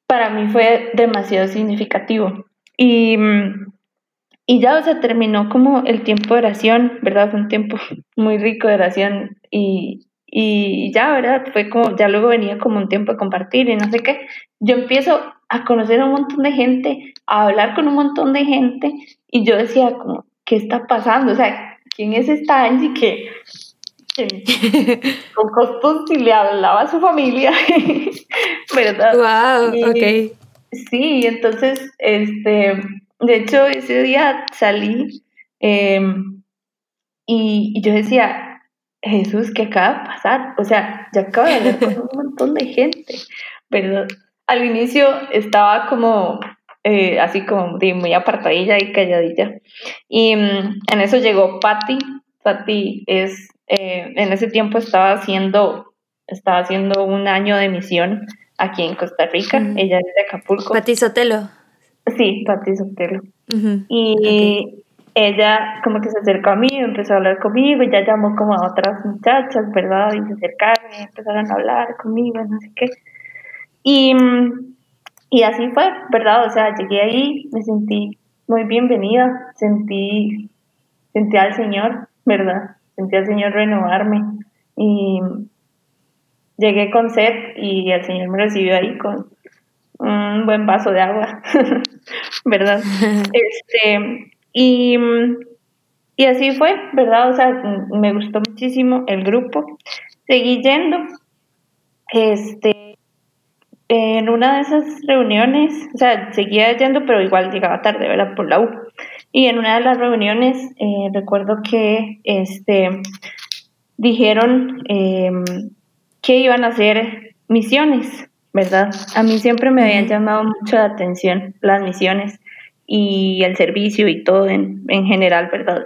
Para mí fue demasiado significativo. Y, y ya, o sea, terminó como el tiempo de oración, ¿verdad? Fue un tiempo muy rico de oración y, y ya, ¿verdad? Fue como, ya luego venía como un tiempo de compartir y no sé qué. Yo empiezo a conocer a un montón de gente, a hablar con un montón de gente y yo decía como, ¿qué está pasando? O sea, ¿quién es esta Angie que, con costos si le hablaba a su familia? ¿Verdad? Wow, ok. Sí, entonces, este, de hecho, ese día salí em, y, yo decía, Jesús, ¿qué acaba de pasar? O sea, ya acabo de hablar con un montón de gente, ¿verdad? Al inicio estaba como eh, así como de muy apartadilla y calladilla. Y mm, en eso llegó Patty. Patty es, eh, en ese tiempo estaba haciendo, estaba haciendo un año de misión aquí en Costa Rica. Ella es de Acapulco. Patty Sotelo. Sí, Patty Sotelo. Y ella como que se acercó a mí, empezó a hablar conmigo, ya llamó como a otras muchachas, ¿verdad? Y se acercaron y empezaron a hablar conmigo, no sé qué. Y mm, y así fue, ¿verdad? O sea, llegué ahí, me sentí muy bienvenida, sentí, sentí al Señor, ¿verdad? Sentí al Señor renovarme y llegué con sed y el Señor me recibió ahí con un buen vaso de agua, ¿verdad? Este, y, y así fue, ¿verdad? O sea, me gustó muchísimo el grupo. Seguí yendo. Este, en una de esas reuniones, o sea, seguía yendo, pero igual llegaba tarde, ¿verdad? Por la U. Y en una de las reuniones, eh, recuerdo que este, dijeron em, que iban a hacer misiones, ¿verdad? A mí siempre me habían llamado mucho la atención las misiones y el servicio y todo en, en general, ¿verdad?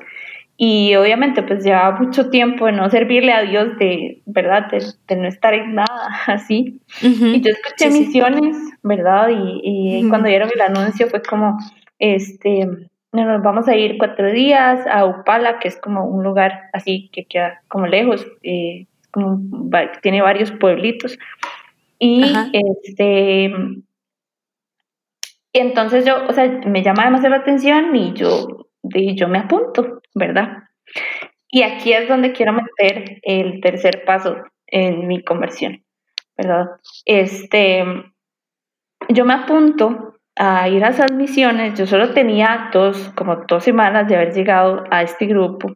Y obviamente pues llevaba mucho tiempo de no servirle a Dios, de verdad, de, no estar en nada así. Y yo escuché misiones, ¿verdad? Y, y cuando dieron el anuncio fue como, este, nos vamos a ir cuatro días a Upala, que es como un lugar así que queda como lejos, eh, como, tiene varios pueblitos. Y este... Y entonces yo, o sea, me llama demasiado la atención y yo, y yo me apunto. ¿verdad? Y aquí es donde quiero meter el tercer paso en mi conversión, ¿verdad? Este, yo me apunto a ir a esas misiones, yo solo tenía dos, como dos semanas de haber llegado a este grupo.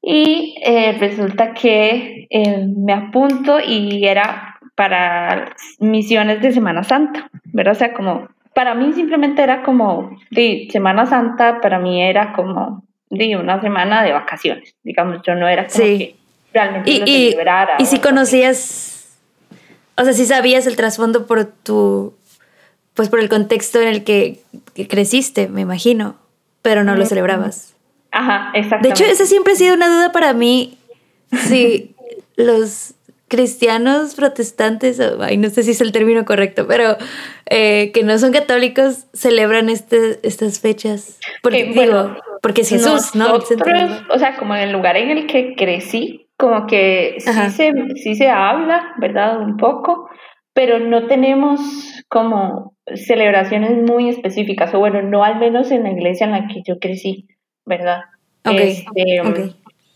Y eh, resulta que eh, me apunto y era para misiones de Semana Santa, ¿verdad? O sea, como, para mí simplemente era como, de Semana Santa para mí era como, de una semana de vacaciones, digamos, yo no era como que realmente y, lo celebrara. Y, y si conocías, o sea, si sabías el trasfondo por tu, pues por el contexto en el que, creciste, me imagino, pero no lo celebrabas. Ajá, exactamente. De hecho, esa siempre ha sido una duda para mí, si los cristianos protestantes, ay, no sé si es el término correcto, pero eh, que no son católicos celebran este, estas fechas. Porque, digo, porque es Jesús, ¿no? O sea, como en el lugar en el que crecí, como que sí se, sí se habla, ¿verdad? Un poco, pero no tenemos como celebraciones muy específicas, o bueno, no al menos en la iglesia en la que yo crecí, ¿verdad? Este,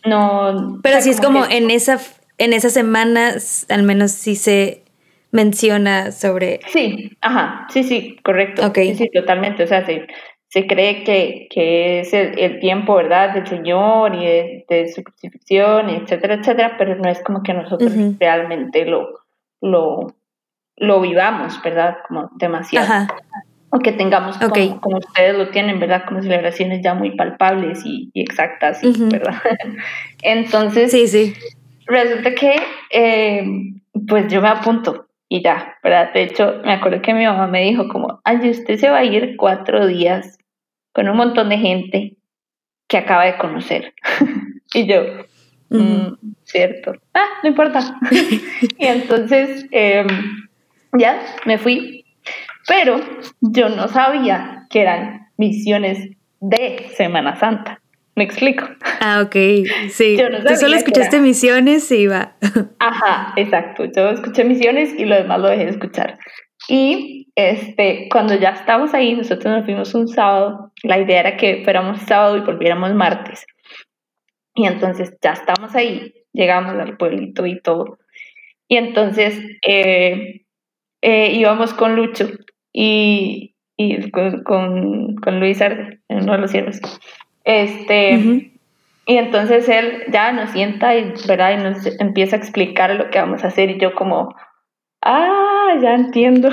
no. Pero sí es como en esa en esas semanas al menos sí se menciona sobre... Sí, ajá, sí, sí, correcto. Sí, sí, totalmente. O sea, se, se cree que, que es el, tiempo, ¿verdad?, del Señor y de, su crucifixión, etcétera, etcétera, pero no es como que nosotros realmente lo, lo, lo vivamos, ¿verdad?, como demasiado. Ajá. O que tengamos, como, como, ustedes lo tienen, ¿verdad?, como celebraciones ya muy palpables y, exactas, ¿verdad? Entonces... Sí, sí resulta que eh, pues yo me apunto y ya, ¿verdad? De hecho, me acuerdo que mi mamá me dijo como, ay, usted se va a ir cuatro días con un montón de gente que acaba de conocer. y yo, mm, cierto, ah, no importa. y entonces, em, ya, me fui. Pero yo no sabía que eran misiones de Semana Santa. ¿Me explico? Ah, ok, sí. Tú solo escuchaste misiones y va. Ajá, exacto. Yo escuché misiones y lo demás lo dejé de escuchar. Y este, cuando ya estábamos ahí, nosotros nos fuimos un sábado. La idea era que fuéramos sábado y volviéramos martes. Y entonces ya estamos ahí, llegamos al pueblito y todo. Y entonces eh, eh, íbamos con Lucho y, y con, con, con Luis Arce, uno de los siervos. Este, Y entonces él ya nos sienta y, ¿verdad? y nos empieza a explicar lo que vamos a hacer y yo como, ah, ya entiendo.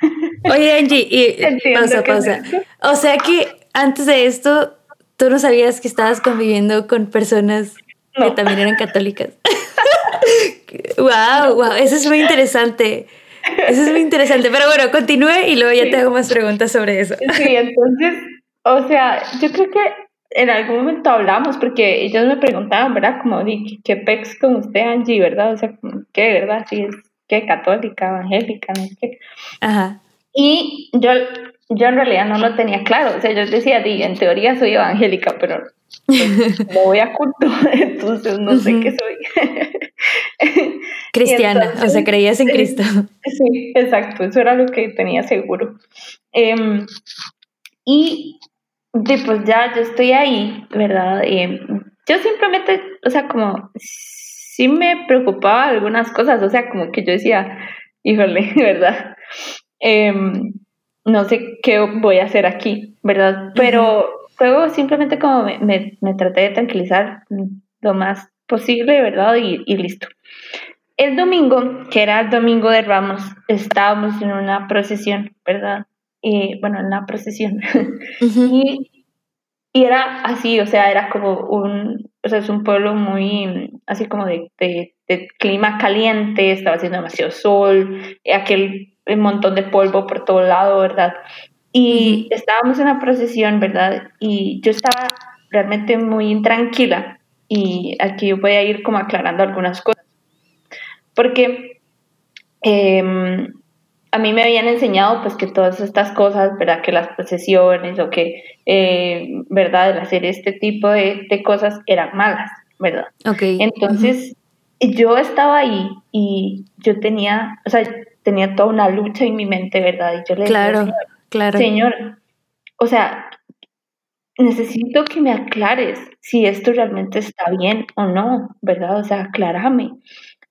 Oye, Angie, y pausa, pausa. O sea que antes de esto, tú no sabías que estabas conviviendo con personas que también eran católicas. wow, wow, eso es muy interesante. Eso es muy interesante. Pero bueno, continúe y luego ya te hago más preguntas sobre eso. Sí, entonces, o sea, yo creo que en algún momento hablamos, porque ellos me preguntaban, ¿verdad? Como, ¿qué pex con usted, Angie, verdad? O sea, ¿qué, verdad? Si es, ¿qué? Católica, evangélica, no sé qué. Ajá. Y yo, yo en realidad no lo tenía claro. O sea, yo decía, di, en teoría soy evangélica, pero pues, como voy a culto, entonces no sé qué soy. Cristiana, o sea, creías en Cristo. Sí, exacto, eso era lo que tenía seguro. Em, y Sí, pues ya yo estoy ahí, ¿verdad? Yo simplemente, o sea, como sí me preocupaba algunas cosas, o sea, como que yo decía, híjole, ¿verdad? Em, no sé qué voy a hacer aquí, ¿verdad? Pero luego simplemente como me, me, traté de tranquilizar lo más posible, ¿verdad? Y, y listo. El domingo, que era el domingo de Ramos, estábamos en una procesión, ¿verdad? Y bueno, en la procesión. y, y, era así, o sea, era como un, o sea, es un pueblo muy, así como de, de, clima caliente, estaba haciendo demasiado sol, aquel montón de polvo por todo lado, ¿verdad? Y estábamos en la procesión, ¿verdad? Y yo estaba realmente muy intranquila y aquí yo voy a ir como aclarando algunas cosas. Porque eh, a mí me habían enseñado pues que todas estas cosas, ¿verdad? Que las procesiones o que, eh, ¿verdad? El hacer este tipo de, cosas eran malas, ¿verdad? Ok. Entonces, yo estaba ahí y yo tenía, o sea, tenía toda una lucha en mi mente, ¿verdad? Y yo le claro, decía, claro. Señor, o sea, necesito que me aclares si esto realmente está bien o no, ¿verdad? O sea, aclárame.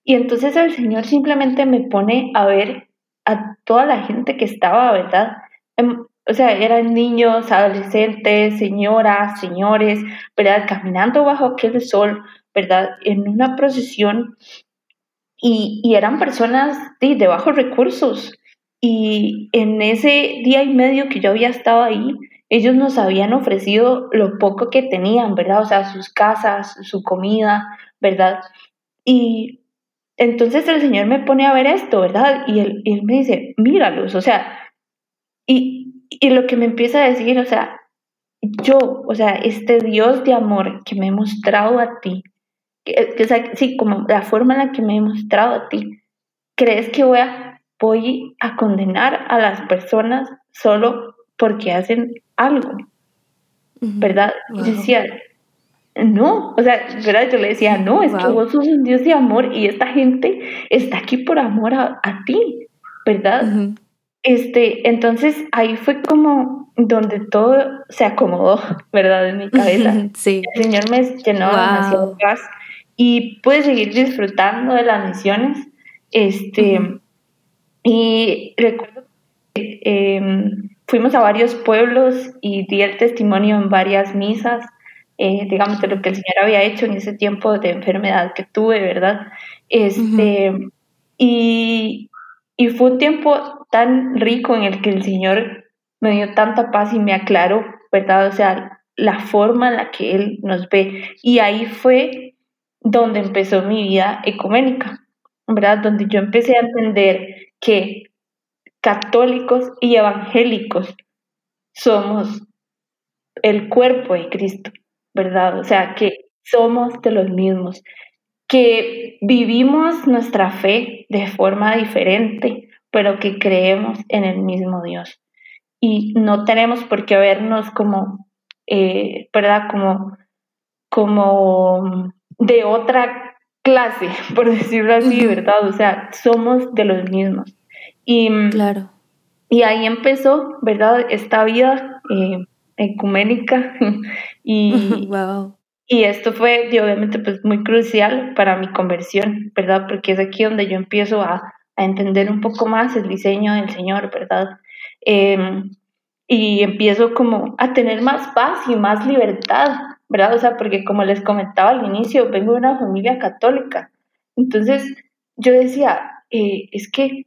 Y entonces el Señor simplemente me pone a ver a toda la gente que estaba, ¿verdad? em, o sea, eran niños, adolescentes, señoras, señores, ¿verdad? Caminando bajo aquel sol, ¿verdad? En una procesión y, y eran personas de, de, bajos recursos. Y en ese día y medio que yo había estado ahí, ellos nos habían ofrecido lo poco que tenían, ¿verdad? O sea, sus casas, su comida, ¿verdad? Y entonces el Señor me pone a ver esto, ¿verdad? Y él, y él me dice, míralos, o sea, y, y lo que me empieza a decir, o sea, yo, o sea, este Dios de amor que me he mostrado a ti, que, sí, como la forma en la que me he mostrado a ti, ¿crees que voy a, voy a condenar a las personas solo porque hacen algo? ¿Verdad? Yo decía, no, o sea, ¿verdad? Yo le decía, no, es que vos sos un Dios de amor y esta gente está aquí por amor a, ti, ¿verdad? Este, entonces ahí fue como donde todo se acomodó, ¿verdad? En mi cabeza. Sí. El Señor me llenó demasiado paz y pude seguir disfrutando de las misiones. Este, y recuerdo que em, fuimos a varios pueblos y di el testimonio en varias misas, eh, digamos, lo que el Señor había hecho en ese tiempo de enfermedad que tuve, ¿verdad? Este, y, y fue un tiempo tan rico en el que el Señor me dio tanta paz y me aclaró, ¿verdad? O sea, la forma en la que Él nos ve. Y ahí fue donde empezó mi vida ecuménica, ¿verdad? Donde yo empecé a entender que católicos y evangélicos somos el cuerpo de Cristo, ¿verdad? O sea, que somos de los mismos, que vivimos nuestra fe de forma diferente, pero que creemos en el mismo Dios. Y no tenemos por qué vernos como, eh, ¿verdad? Como, como de otra clase, por decirlo así, ¿verdad? O sea, somos de los mismos. Y, claro. y ahí empezó, ¿verdad? Esta vida eh, ecuménica y, wow. y esto fue, obviamente, pues muy crucial para mi conversión, ¿verdad? Porque es aquí donde yo empiezo a, a entender un poco más el diseño del Señor, ¿verdad? Em, y empiezo como a tener más paz y más libertad, ¿verdad? O sea, porque como les comentaba al inicio, vengo de una familia católica. Entonces, yo decía, eh, es que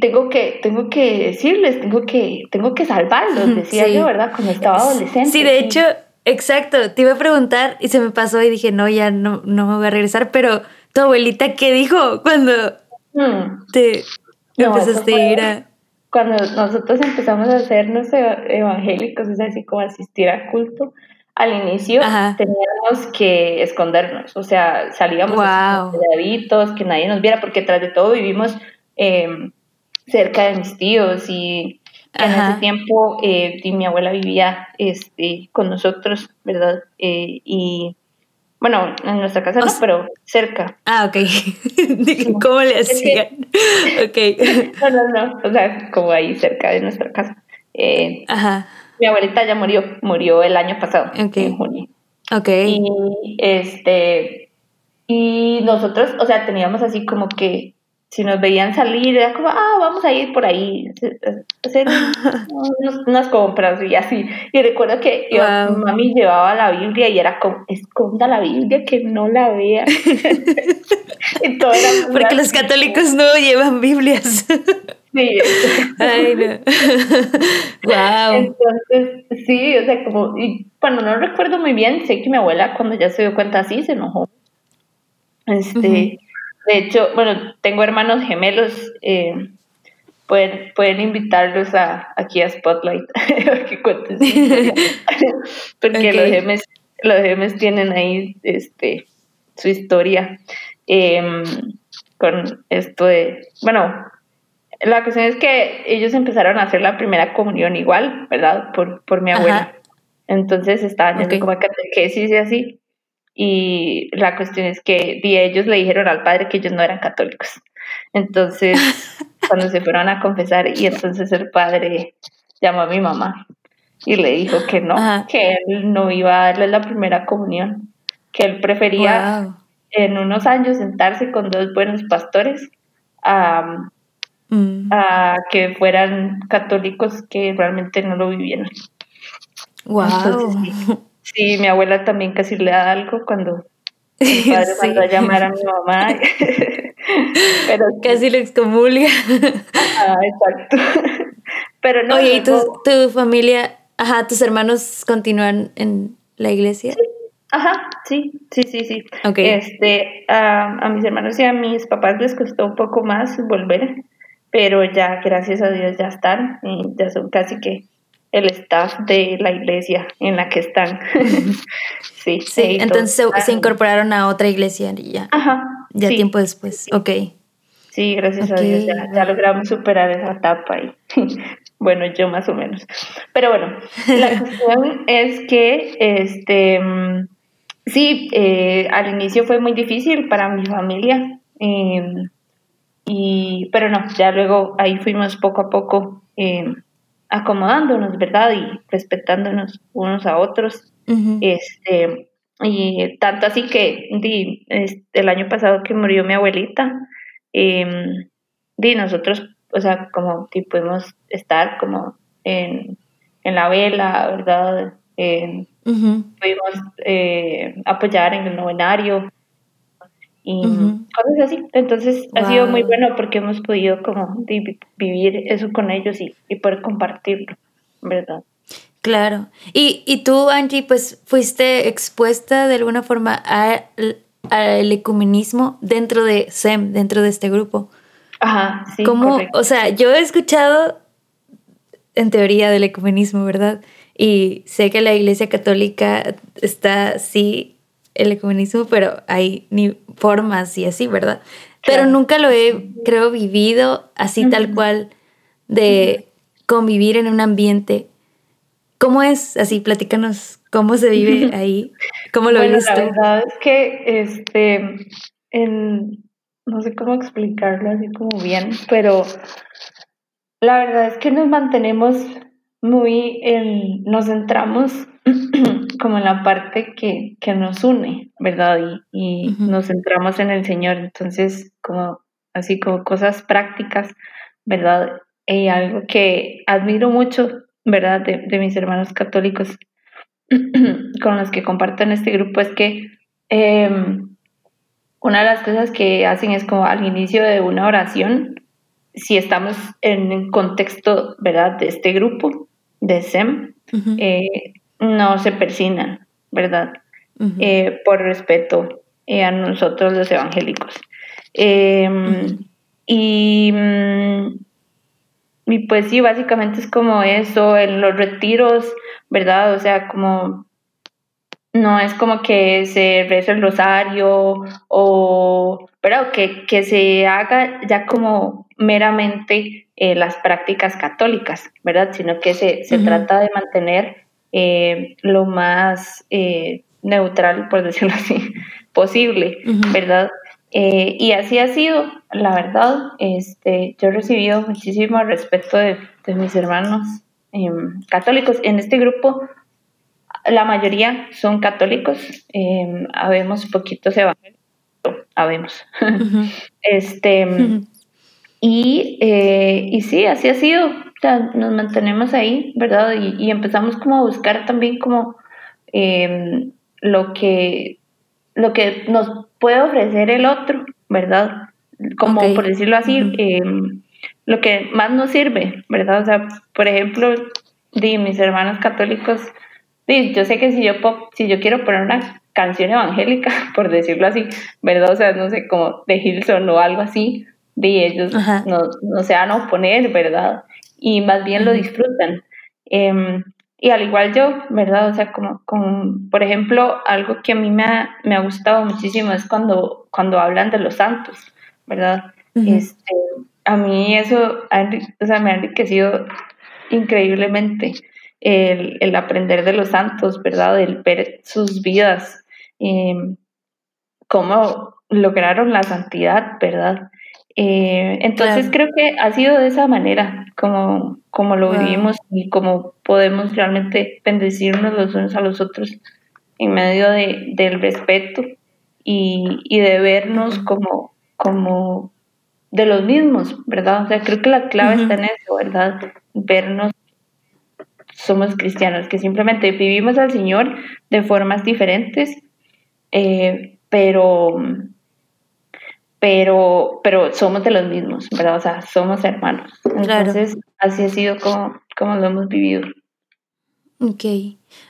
tengo que tengo que decirles, tengo que tengo que salvarlos, decía yo, ¿verdad? Cuando estaba adolescente. Sí, de hecho, exacto, te iba a preguntar y se me pasó y dije, "No, ya no no me voy a regresar", pero tu abuelita qué dijo cuando hmm. te empezaste a ir a cuando nosotros empezamos a hacernos evangélicos, es así como asistir a culto, al inicio teníamos que escondernos, o sea, salíamos wow. que nadie nos viera, porque tras de todo vivimos em, cerca de mis tíos y en ese tiempo eh, mi abuela vivía este, con nosotros, ¿verdad? Eh, y bueno, en nuestra casa no, pero cerca. Ah, ok. ¿Cómo le hacían? ok. No, no, no, o sea, como ahí cerca de nuestra casa. Eh, Ajá mi abuelita ya murió, murió el año pasado, en junio. Ok. Y este, y nosotros, o sea, teníamos así como que si nos veían salir, era como, ah, vamos a ir por ahí, hacer unas, compras y así. Y recuerdo que yo, mami llevaba la Biblia y era como, esconda la Biblia, que no la vea. Porque los católicos no llevan Biblias. Sí. Ay, no. wow. Entonces, sí, o sea, como, y cuando no recuerdo muy bien, sé que mi abuela cuando ya se dio cuenta así se enojó. Este, de hecho, bueno, tengo hermanos gemelos, eh, pueden, pueden invitarlos a, aquí a Spotlight que cuenten Porque los gemes, los gemes tienen ahí este su historia em, con esto de, bueno, la cuestión es que ellos empezaron a hacer la primera comunión igual, ¿verdad? Por, por mi abuela. Entonces estaban en como catequesis y así. Y la cuestión es que ellos le dijeron al padre que ellos no eran católicos. Entonces, cuando se fueron a confesar, y entonces el padre llamó a mi mamá y le dijo que no, que él no iba a darle la primera comunión, que él prefería en unos años sentarse con dos buenos pastores a mm. a que fueran católicos que realmente no lo vivieron. Wow. sí, mi abuela también casi le da algo cuando mi padre mandó a llamar a mi mamá. Pero casi lo excomulga. Ah, exacto. Pero no. Oye, ¿y tu, tu familia, ajá, tus hermanos continúan en la iglesia? Ajá, sí, sí, sí, sí. Okay. Este, a mis hermanos y a mis papás les costó un poco más volver, pero ya, gracias a Dios, ya están, y ya son casi que el staff de la iglesia en la que están. sí, sí entonces se, incorporaron a otra iglesia ya. Ajá. Ya tiempo después, ok. Sí, gracias a Dios ya, logramos superar esa etapa y bueno, yo más o menos. Pero bueno, la cuestión es que este sí, eh, al inicio fue muy difícil para mi familia. Em, y, pero no, ya luego ahí fuimos poco a poco eh, acomodándonos, ¿verdad? Y respetándonos unos a otros. este, y tanto así que di, el año pasado que murió mi abuelita, eh, di, nosotros, o sea, como que pudimos estar como en, en la vela, ¿verdad? Eh, Pudimos eh, apoyar en el novenario y cosas así. Entonces ha sido muy bueno porque hemos podido como vivir eso con ellos y, y poder compartirlo, ¿verdad? Claro. Y, y tú, Angie, pues fuiste expuesta de alguna forma al ecumenismo dentro de SEM, dentro de este grupo. Ajá, sí. ¿Cómo, o sea, yo he escuchado en teoría del ecumenismo, ¿verdad? Y sé que la Iglesia Católica está, sí, el ecumenismo, pero hay ni formas y así, ¿verdad? Pero nunca lo he, creo, vivido así tal cual de convivir en un ambiente. ¿Cómo es? Así, platícanos cómo se vive ahí, cómo lo bueno, La verdad es que, este, en, no sé cómo explicarlo así como bien, pero la verdad es que nos mantenemos muy, en, nos centramos como en la parte que, que nos une, ¿verdad? Y, y nos centramos en el Señor. Entonces, como así como cosas prácticas, ¿verdad? Y algo que admiro mucho, ¿verdad? De, de mis hermanos católicos con los que comparten este grupo es que em, una de las cosas que hacen es como al inicio de una oración, si estamos en el contexto, ¿verdad?, de este grupo de SEM, eh, no se persinan, ¿verdad? Eh, por respeto eh, a nosotros los evangélicos. Em, y, mm, y pues sí, básicamente es como eso, en los retiros, ¿verdad? O sea, como no es como que se reza el rosario o, pero que, que se haga ya como meramente eh, las prácticas católicas, ¿verdad? Sino que se, se trata de mantener eh, lo más eh, neutral, por decirlo así, posible, ¿verdad? y así ha sido, la verdad. Este, yo he recibido muchísimo respeto de, de mis hermanos em, católicos. En este grupo la mayoría son católicos, eh, habemos poquitos evangélicos, habemos. este, y, eh, y sí, así ha sido, nos mantenemos ahí, ¿verdad? Y, empezamos como a buscar también como em, lo, que, lo que nos puede ofrecer el otro, ¿verdad? Como por decirlo así, em, lo que más nos sirve, ¿verdad? O sea, por ejemplo, de mis hermanos católicos, Sí, yo sé que si yo, si yo quiero poner una canción evangélica, por decirlo así, ¿verdad? O sea, no sé, como de Hilson o algo así, de ellos no, no, se van a oponer, ¿verdad? Y más bien lo disfrutan. Em, y al igual yo, ¿verdad? O sea, como, como, por ejemplo, algo que a mí me ha, me ha gustado muchísimo es cuando, cuando hablan de los santos, ¿verdad? este, a mí eso o sea, me ha enriquecido increíblemente el, aprender de los santos, ¿verdad? El ver sus vidas, em, cómo lograron la santidad, ¿verdad? Eh, entonces creo que ha sido de esa manera como, como lo vivimos y como podemos realmente bendecirnos los unos a los otros en medio de, del respeto y, y de vernos como, como de los mismos, ¿verdad? O sea, creo que la clave está en eso, ¿verdad? Vernos somos cristianos, que simplemente vivimos al Señor de formas diferentes, eh, pero, pero, pero somos de los mismos, ¿verdad? O sea, somos hermanos. Entonces, así ha sido como, como lo hemos vivido. Ok.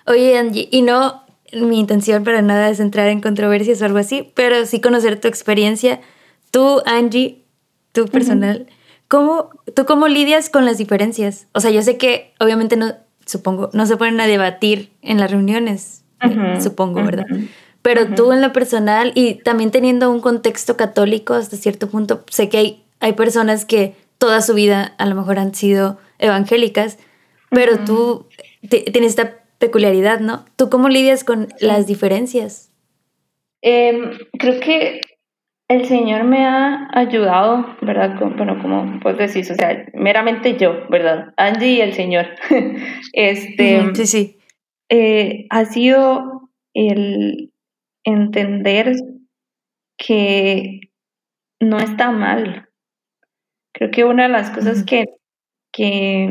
Oye, Angie, y no, mi intención para nada es entrar en controversias o algo así, pero sí conocer tu experiencia. Tú, Angie, tu personal, ¿cómo, ¿tú cómo lidias con las diferencias? O sea, yo sé que obviamente no, supongo, no se ponen a debatir en las reuniones, eh, supongo, ¿verdad? Pero tú en lo personal y también teniendo un contexto católico hasta cierto punto, sé que hay, hay personas que toda su vida a lo mejor han sido evangélicas, pero tú tienes esta peculiaridad, ¿no? ¿Tú cómo lidias con las diferencias? Em, creo que el Señor me ha ayudado, ¿verdad? bueno, como pues decís, o sea, meramente yo, ¿verdad? Angie y el Señor. este, sí, sí. Eh, ha sido el entender que no está mal. Creo que una de las cosas que, que,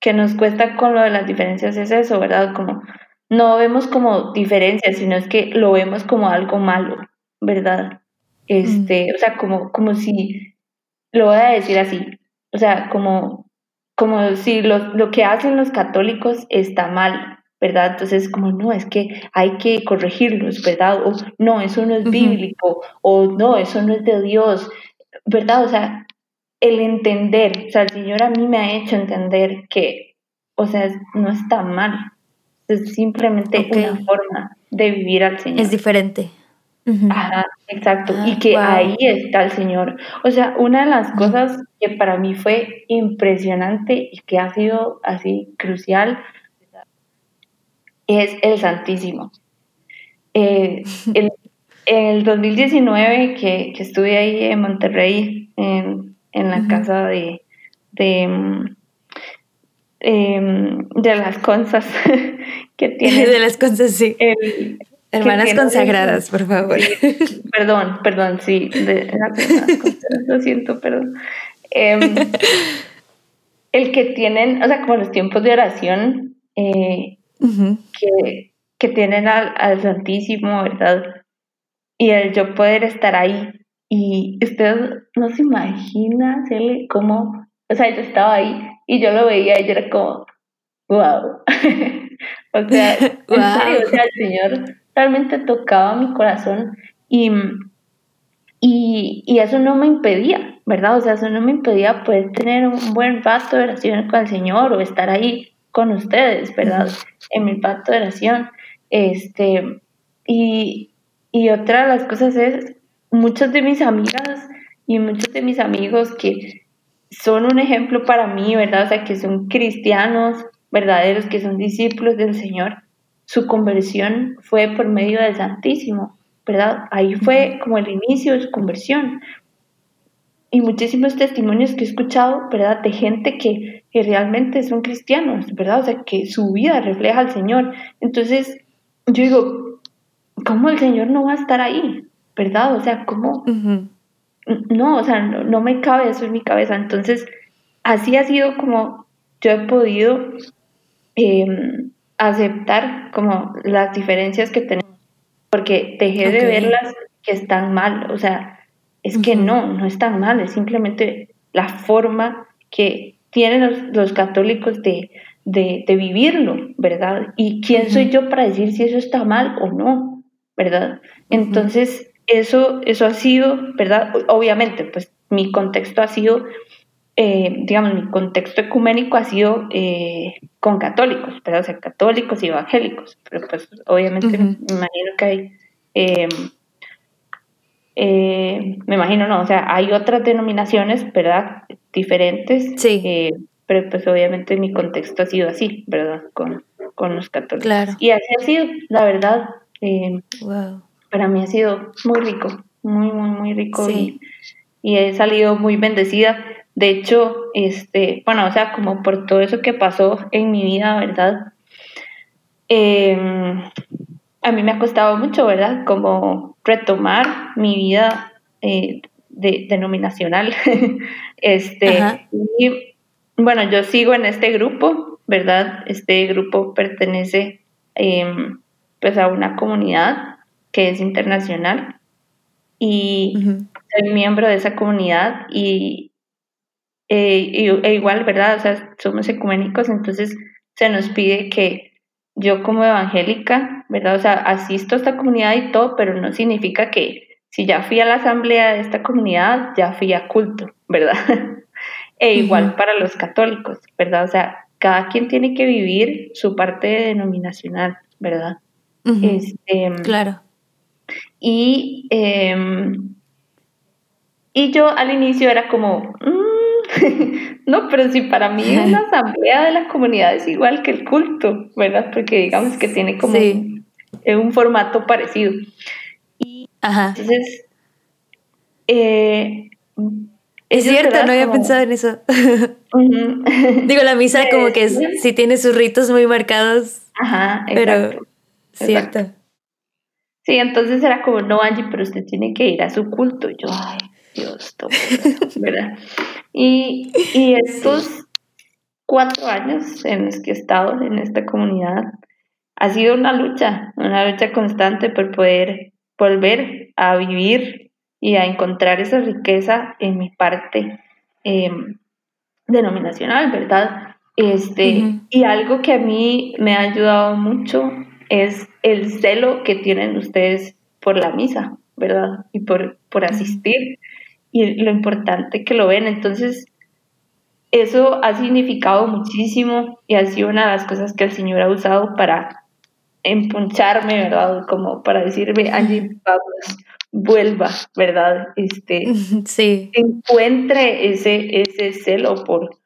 que nos cuesta con lo de las diferencias es eso, ¿verdad? Como no vemos como diferencias, sino es que lo vemos como algo malo. ¿verdad? Este, o sea, como, como si, lo voy a decir así, o sea, como, como si lo, lo que hacen los católicos está mal, ¿verdad? Entonces, como, no, es que hay que corregirlos, ¿verdad? O no, eso no es bíblico, o no, eso no es de Dios, ¿verdad? O sea, el entender, o sea, el Señor a mí me ha hecho entender que, o sea, no está mal, es simplemente una forma de vivir al Señor. Es diferente. Ajá, exacto. y ah, que ahí está el Señor. O sea, una de las cosas que para mí fue impresionante y que ha sido así crucial es el Santísimo. Eh, el, el 2019 que, que, estuve ahí en Monterrey, en, en la casa de, de, mm, em, de las conzas que tiene. De las conzas, sí. El, Hermanas consagradas, por favor. Perdón, perdón, sí, de, lo siento, perdón. Em, el que tienen, o sea, como los tiempos de oración eh, que, que, tienen al, Santísimo, ¿verdad? Y el yo poder estar ahí. Y usted no se imagina cómo, o sea, yo estaba ahí y yo lo veía y yo era como, wow. o sea, wow. o sea, el Señor realmente tocaba mi corazón y, y, eso no me impedía, ¿verdad? O sea, eso no me impedía poder tener un buen pacto de oración con el Señor o estar ahí con ustedes, ¿verdad? En mi pacto de oración. Este, y, y otra de las cosas es, muchas de mis amigas y muchos de mis amigos que son un ejemplo para mí, ¿verdad? O sea, que son cristianos verdaderos, que son discípulos del Señor, su conversión fue por medio del Santísimo, ¿verdad? Ahí fue como el inicio de su conversión. Y muchísimos testimonios que he escuchado, ¿verdad? De gente que, realmente son cristianos, ¿verdad? O sea, que su vida refleja al Señor. Entonces, yo digo, ¿cómo el Señor no va a estar ahí? ¿Verdad? O sea, ¿cómo? No, o sea, no, me cabe eso en mi cabeza. Entonces, así ha sido como yo he podido em, aceptar como las diferencias que tenemos, porque dejé de verlas que están mal, o sea, es que no, no están mal, es simplemente la forma que tienen los, católicos de, de, vivirlo, ¿verdad? Y quién soy yo para decir si eso está mal o no, ¿verdad? Entonces, eso, eso ha sido, ¿verdad? Obviamente, pues mi contexto ha sido eh, digamos, mi contexto ecuménico ha sido eh, con católicos, pero, o sea, católicos y evangélicos, pero pues obviamente me imagino que hay, em, eh, me imagino, no, o sea, hay otras denominaciones, ¿verdad? Diferentes, sí. pero pues obviamente mi contexto ha sido así, ¿verdad? Con, con los católicos. Y así ha sido, la verdad, wow. para mí ha sido muy rico, muy, muy, muy rico y, y he salido muy bendecida de hecho, este, bueno, o sea, como por todo eso que pasó en mi vida, ¿verdad? Em, a mí me ha costado mucho, ¿verdad? Como retomar mi vida, eh, denominacional. este, y bueno, yo sigo en este grupo, ¿verdad? Este grupo pertenece em, pues a una comunidad que es internacional y soy miembro de esa comunidad y, eh, e igual, ¿verdad? O sea, somos ecuménicos, entonces se nos pide que yo como evangélica, ¿verdad? O sea, asisto a esta comunidad y todo, pero no significa que si ya fui a la asamblea de esta comunidad, ya fui a culto, ¿verdad? e igual para los católicos, ¿verdad? O sea, cada quien tiene que vivir su parte denominacional, ¿verdad? este, claro. Y, em, y yo al inicio era como, mm, no, pero si para mí una asamblea de la comunidad es igual que el culto, ¿verdad? Porque digamos que tiene como un, formato parecido. Y entonces, eh, es cierto, no había pensado en eso. Digo, la misa como que sí tiene sus ritos muy marcados. Ajá, pero cierto. Sí, entonces era como, no, Angie, pero usted tiene que ir a su culto. Y yo, ay, Dios, todo, ¿verdad? Y, y estos cuatro años en los que he estado en esta comunidad, ha sido una lucha, una lucha constante por poder volver a vivir y a encontrar esa riqueza en mi parte em, denominacional, ¿verdad? Este, Y algo que a mí me ha ayudado mucho es el celo que tienen ustedes por la misa, ¿verdad? Y por, por asistir y lo importante que lo ven. Entonces, eso ha significado muchísimo y ha sido una de las cosas que el Señor ha usado para empuncharme, ¿verdad? Como para decirme, Angie, vamos, vuelva, ¿verdad? Este, sí. Encuentre ese, ese celo por,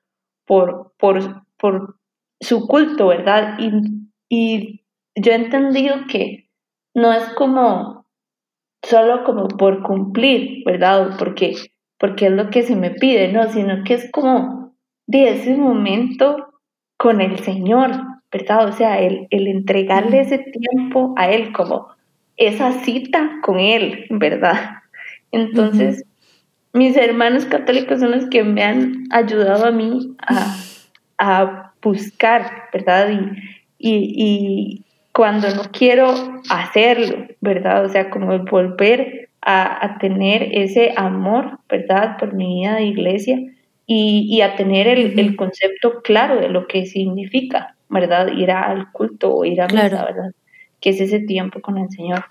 por, por, por su culto, ¿verdad? Y, y yo he entendido que no es como solo como por cumplir, ¿verdad? Porque, porque es lo que se me pide, no, sino que es como de ese momento con el Señor, ¿verdad? O sea, el, el entregarle ese tiempo a Él, como esa cita con Él, ¿verdad? Entonces, mis hermanos católicos son los que me han ayudado a mí a, a buscar, ¿verdad? Y, y, cuando no quiero hacerlo, ¿verdad? O sea, como volver a, tener ese amor, ¿verdad? Por mi vida de iglesia y, a tener el, concepto claro de lo que significa, ¿verdad? Ir al culto o ir a misa, ¿verdad? Que es ese tiempo con el Señor.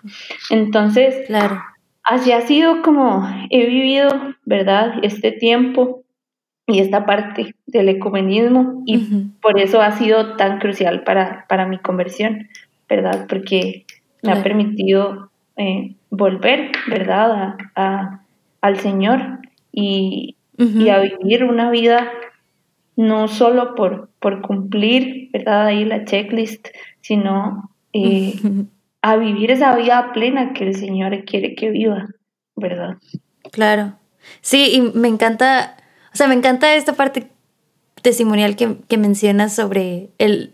Entonces, claro. así ha sido como he vivido, ¿verdad? Este tiempo y esta parte del ecumenismo y por eso ha sido tan crucial para, para mi conversión, ¿verdad? Porque me ha permitido eh, volver, ¿verdad? A, al Señor y, a vivir una vida no solo por, por cumplir, ¿verdad? Ahí la checklist, sino eh, a vivir esa vida plena que el Señor quiere que viva, ¿verdad? Claro. Sí, y me encanta, o sea, me encanta esta parte testimonial que, que mencionas sobre el,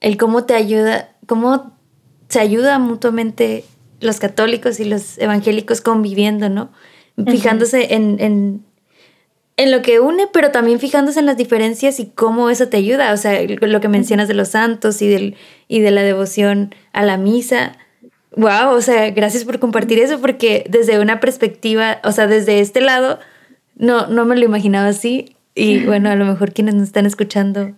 el cómo te ayuda, cómo se ayuda mutuamente los católicos y los evangélicos conviviendo, ¿no? Fijándose en, en, en, lo que une, pero también fijándose en las diferencias y cómo eso te ayuda. O sea, lo que mencionas de los santos y, del, y de la devoción a la misa. Wow, o sea, gracias por compartir eso, porque desde una perspectiva, o sea, desde este lado, no, no me lo imaginaba así. Y bueno, a lo mejor quienes nos están escuchando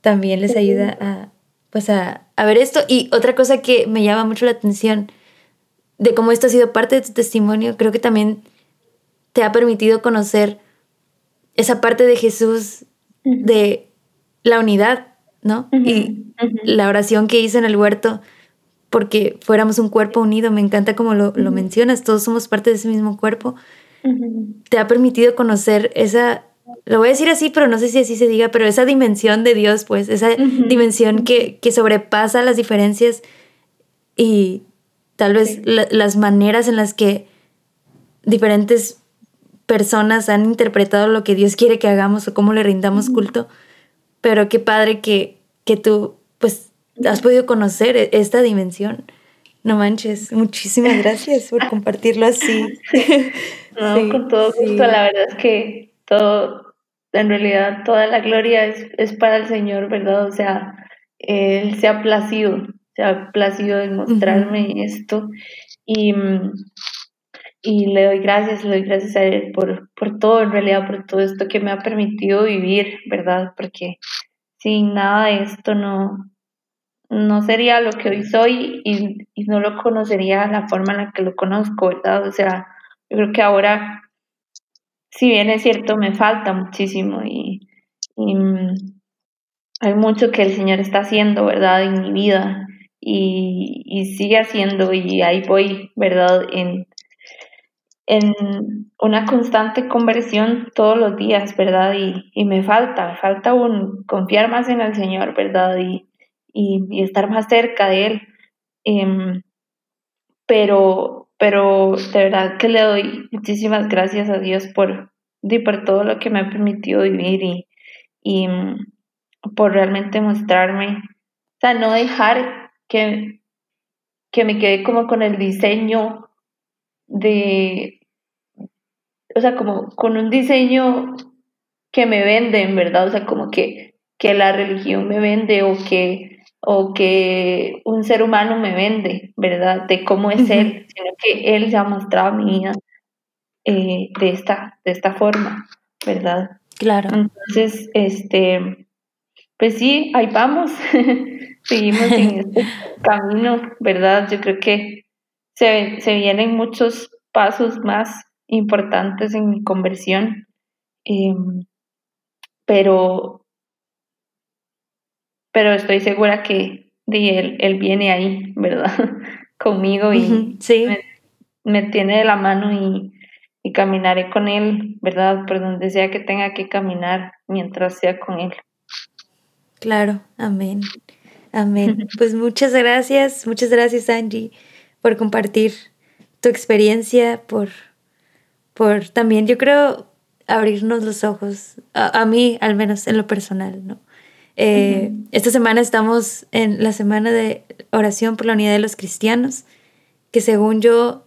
también les ayuda a, pues a, ver esto. Y otra cosa que me llama mucho la atención de cómo esto ha sido parte de tu testimonio, creo que también te ha permitido conocer esa parte de Jesús de la unidad, ¿no? Y la oración que hice en el huerto porque fuéramos un cuerpo unido, me encanta como lo, lo mencionas, todos somos parte de ese mismo cuerpo, te ha permitido conocer esa lo voy a decir así, pero no sé si así se diga, pero esa dimensión de Dios, pues, esa dimensión que, sobrepasa las diferencias y tal vez las maneras en las que diferentes personas han interpretado lo que Dios quiere que hagamos o cómo le rindamos culto, pero qué padre que, que tú, pues, has podido conocer e, esta dimensión, No manches, muchísimas gracias por compartirlo así. No, con todo gusto, la verdad es que todo, en realidad toda la gloria es, es para el Señor, ¿verdad? O sea, Él se ha placido, se ha placido en mostrarme esto y, y le doy gracias, le doy gracias a Él por, por todo, en realidad, por todo esto que me ha permitido vivir, ¿verdad? Porque sin nada de esto no, no sería lo que hoy soy y, y no lo conocería la forma en la que lo conozco, ¿verdad? O sea, yo creo que ahora, si bien es cierto, me falta muchísimo y, mm, hay mucho que el Señor está haciendo, ¿verdad? En mi vida y, sigue haciendo y ahí voy, ¿verdad? En, en una constante conversión todos los días, ¿verdad? Y, me falta, me falta un, confiar más en el Señor, ¿verdad? Y, y, estar más cerca de Él. Em, pero, pero de verdad que le doy muchísimas gracias a Dios por, por todo lo que me ha permitido vivir y, y mm, por realmente mostrarme, o sea, no dejar que, que me quede como con el diseño de, o sea, como con un diseño que me vende, en verdad, o sea, como que, que la religión me vende o que o que un ser humano me vende, ¿verdad? De cómo es él, sino que él ya ha mostrado mi vida eh, de, esta, de esta forma, ¿verdad? Claro. Entonces, este, pues sí, ahí vamos, seguimos en este camino, ¿verdad? Yo creo que se, se, vienen muchos pasos más importantes en mi conversión, em, pero pero estoy segura que él, él viene ahí, ¿verdad? Conmigo y sí. me, tiene de la mano y, y caminaré con él, ¿verdad? Por donde sea que tenga que caminar mientras sea con él. Claro, amén. Amén. Pues muchas gracias, muchas gracias Angie por compartir tu experiencia, por, por también, yo creo, abrirnos los ojos, a, a mí al menos en lo personal, ¿no? Eh, esta semana estamos en la semana de oración por la unidad de los cristianos, que según yo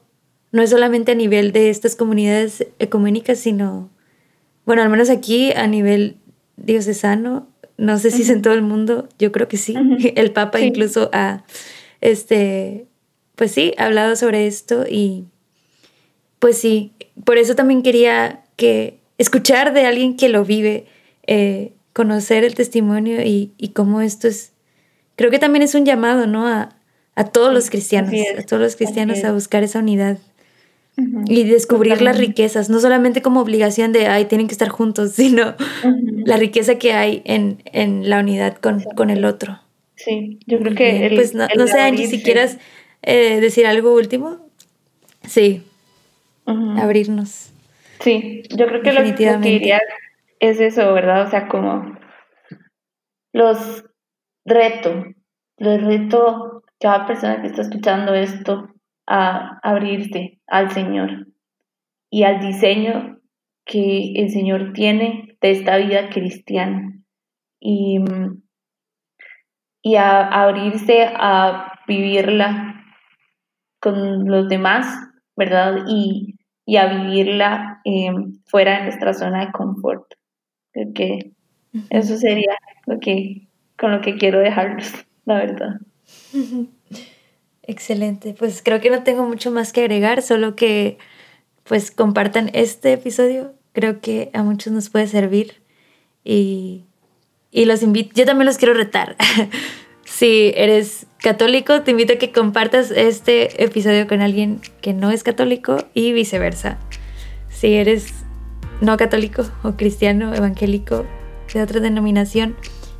no es solamente a nivel de estas comunidades ecuménicas, sino, bueno, al menos aquí a nivel diocesano, no sé si es en todo el mundo, yo creo que sí. El Papa incluso ha, este, pues sí, hablado sobre esto y pues sí, por eso también quería que escuchar de alguien que lo vive. Eh, conocer el testimonio y, y cómo esto es, creo que también es un llamado, ¿no? A, a todos los cristianos, a todos los cristianos a buscar esa unidad y descubrir las riquezas, no solamente como obligación de, ay, tienen que estar juntos, sino la riqueza que hay en, en la unidad con, con, el otro. Sí, yo creo que... El, pues no, no sé, Angie, si quieras eh, decir algo último. Sí, abrirnos. Sí, yo creo que lo, lo que diría es eso, ¿verdad? O sea, como los reto, los reto cada persona que está escuchando esto a abrirse al Señor y al diseño que el Señor tiene de esta vida cristiana y, y a, abrirse a vivirla con los demás, ¿verdad? Y, y a vivirla eh, fuera de nuestra zona de confort. Creo que eso sería lo que, con lo que quiero dejarlos, la verdad. Excelente, pues creo que no tengo mucho más que agregar, solo que pues compartan este episodio, creo que a muchos nos puede servir y, y los invito, yo también los quiero retar. si eres católico, te invito a que compartas este episodio con alguien que no es católico y viceversa. Si eres no católico o cristiano, evangélico, de otra denominación,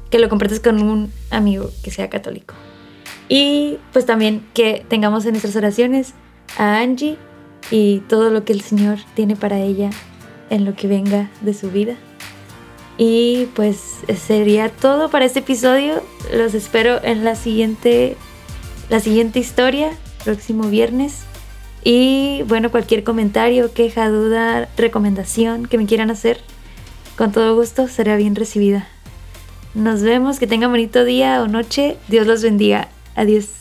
que lo compartas con un amigo que sea católico. Y pues también que tengamos en nuestras oraciones a Angie y todo lo que el Señor tiene para ella en lo que venga de su vida. Y pues sería todo para este episodio. Los espero en la siguiente, la siguiente historia, próximo viernes. Y bueno, cualquier comentario, queja, duda, recomendación que me quieran hacer, con todo gusto será bien recibida. Nos vemos, que tengan bonito día o noche. Dios los bendiga. Adiós.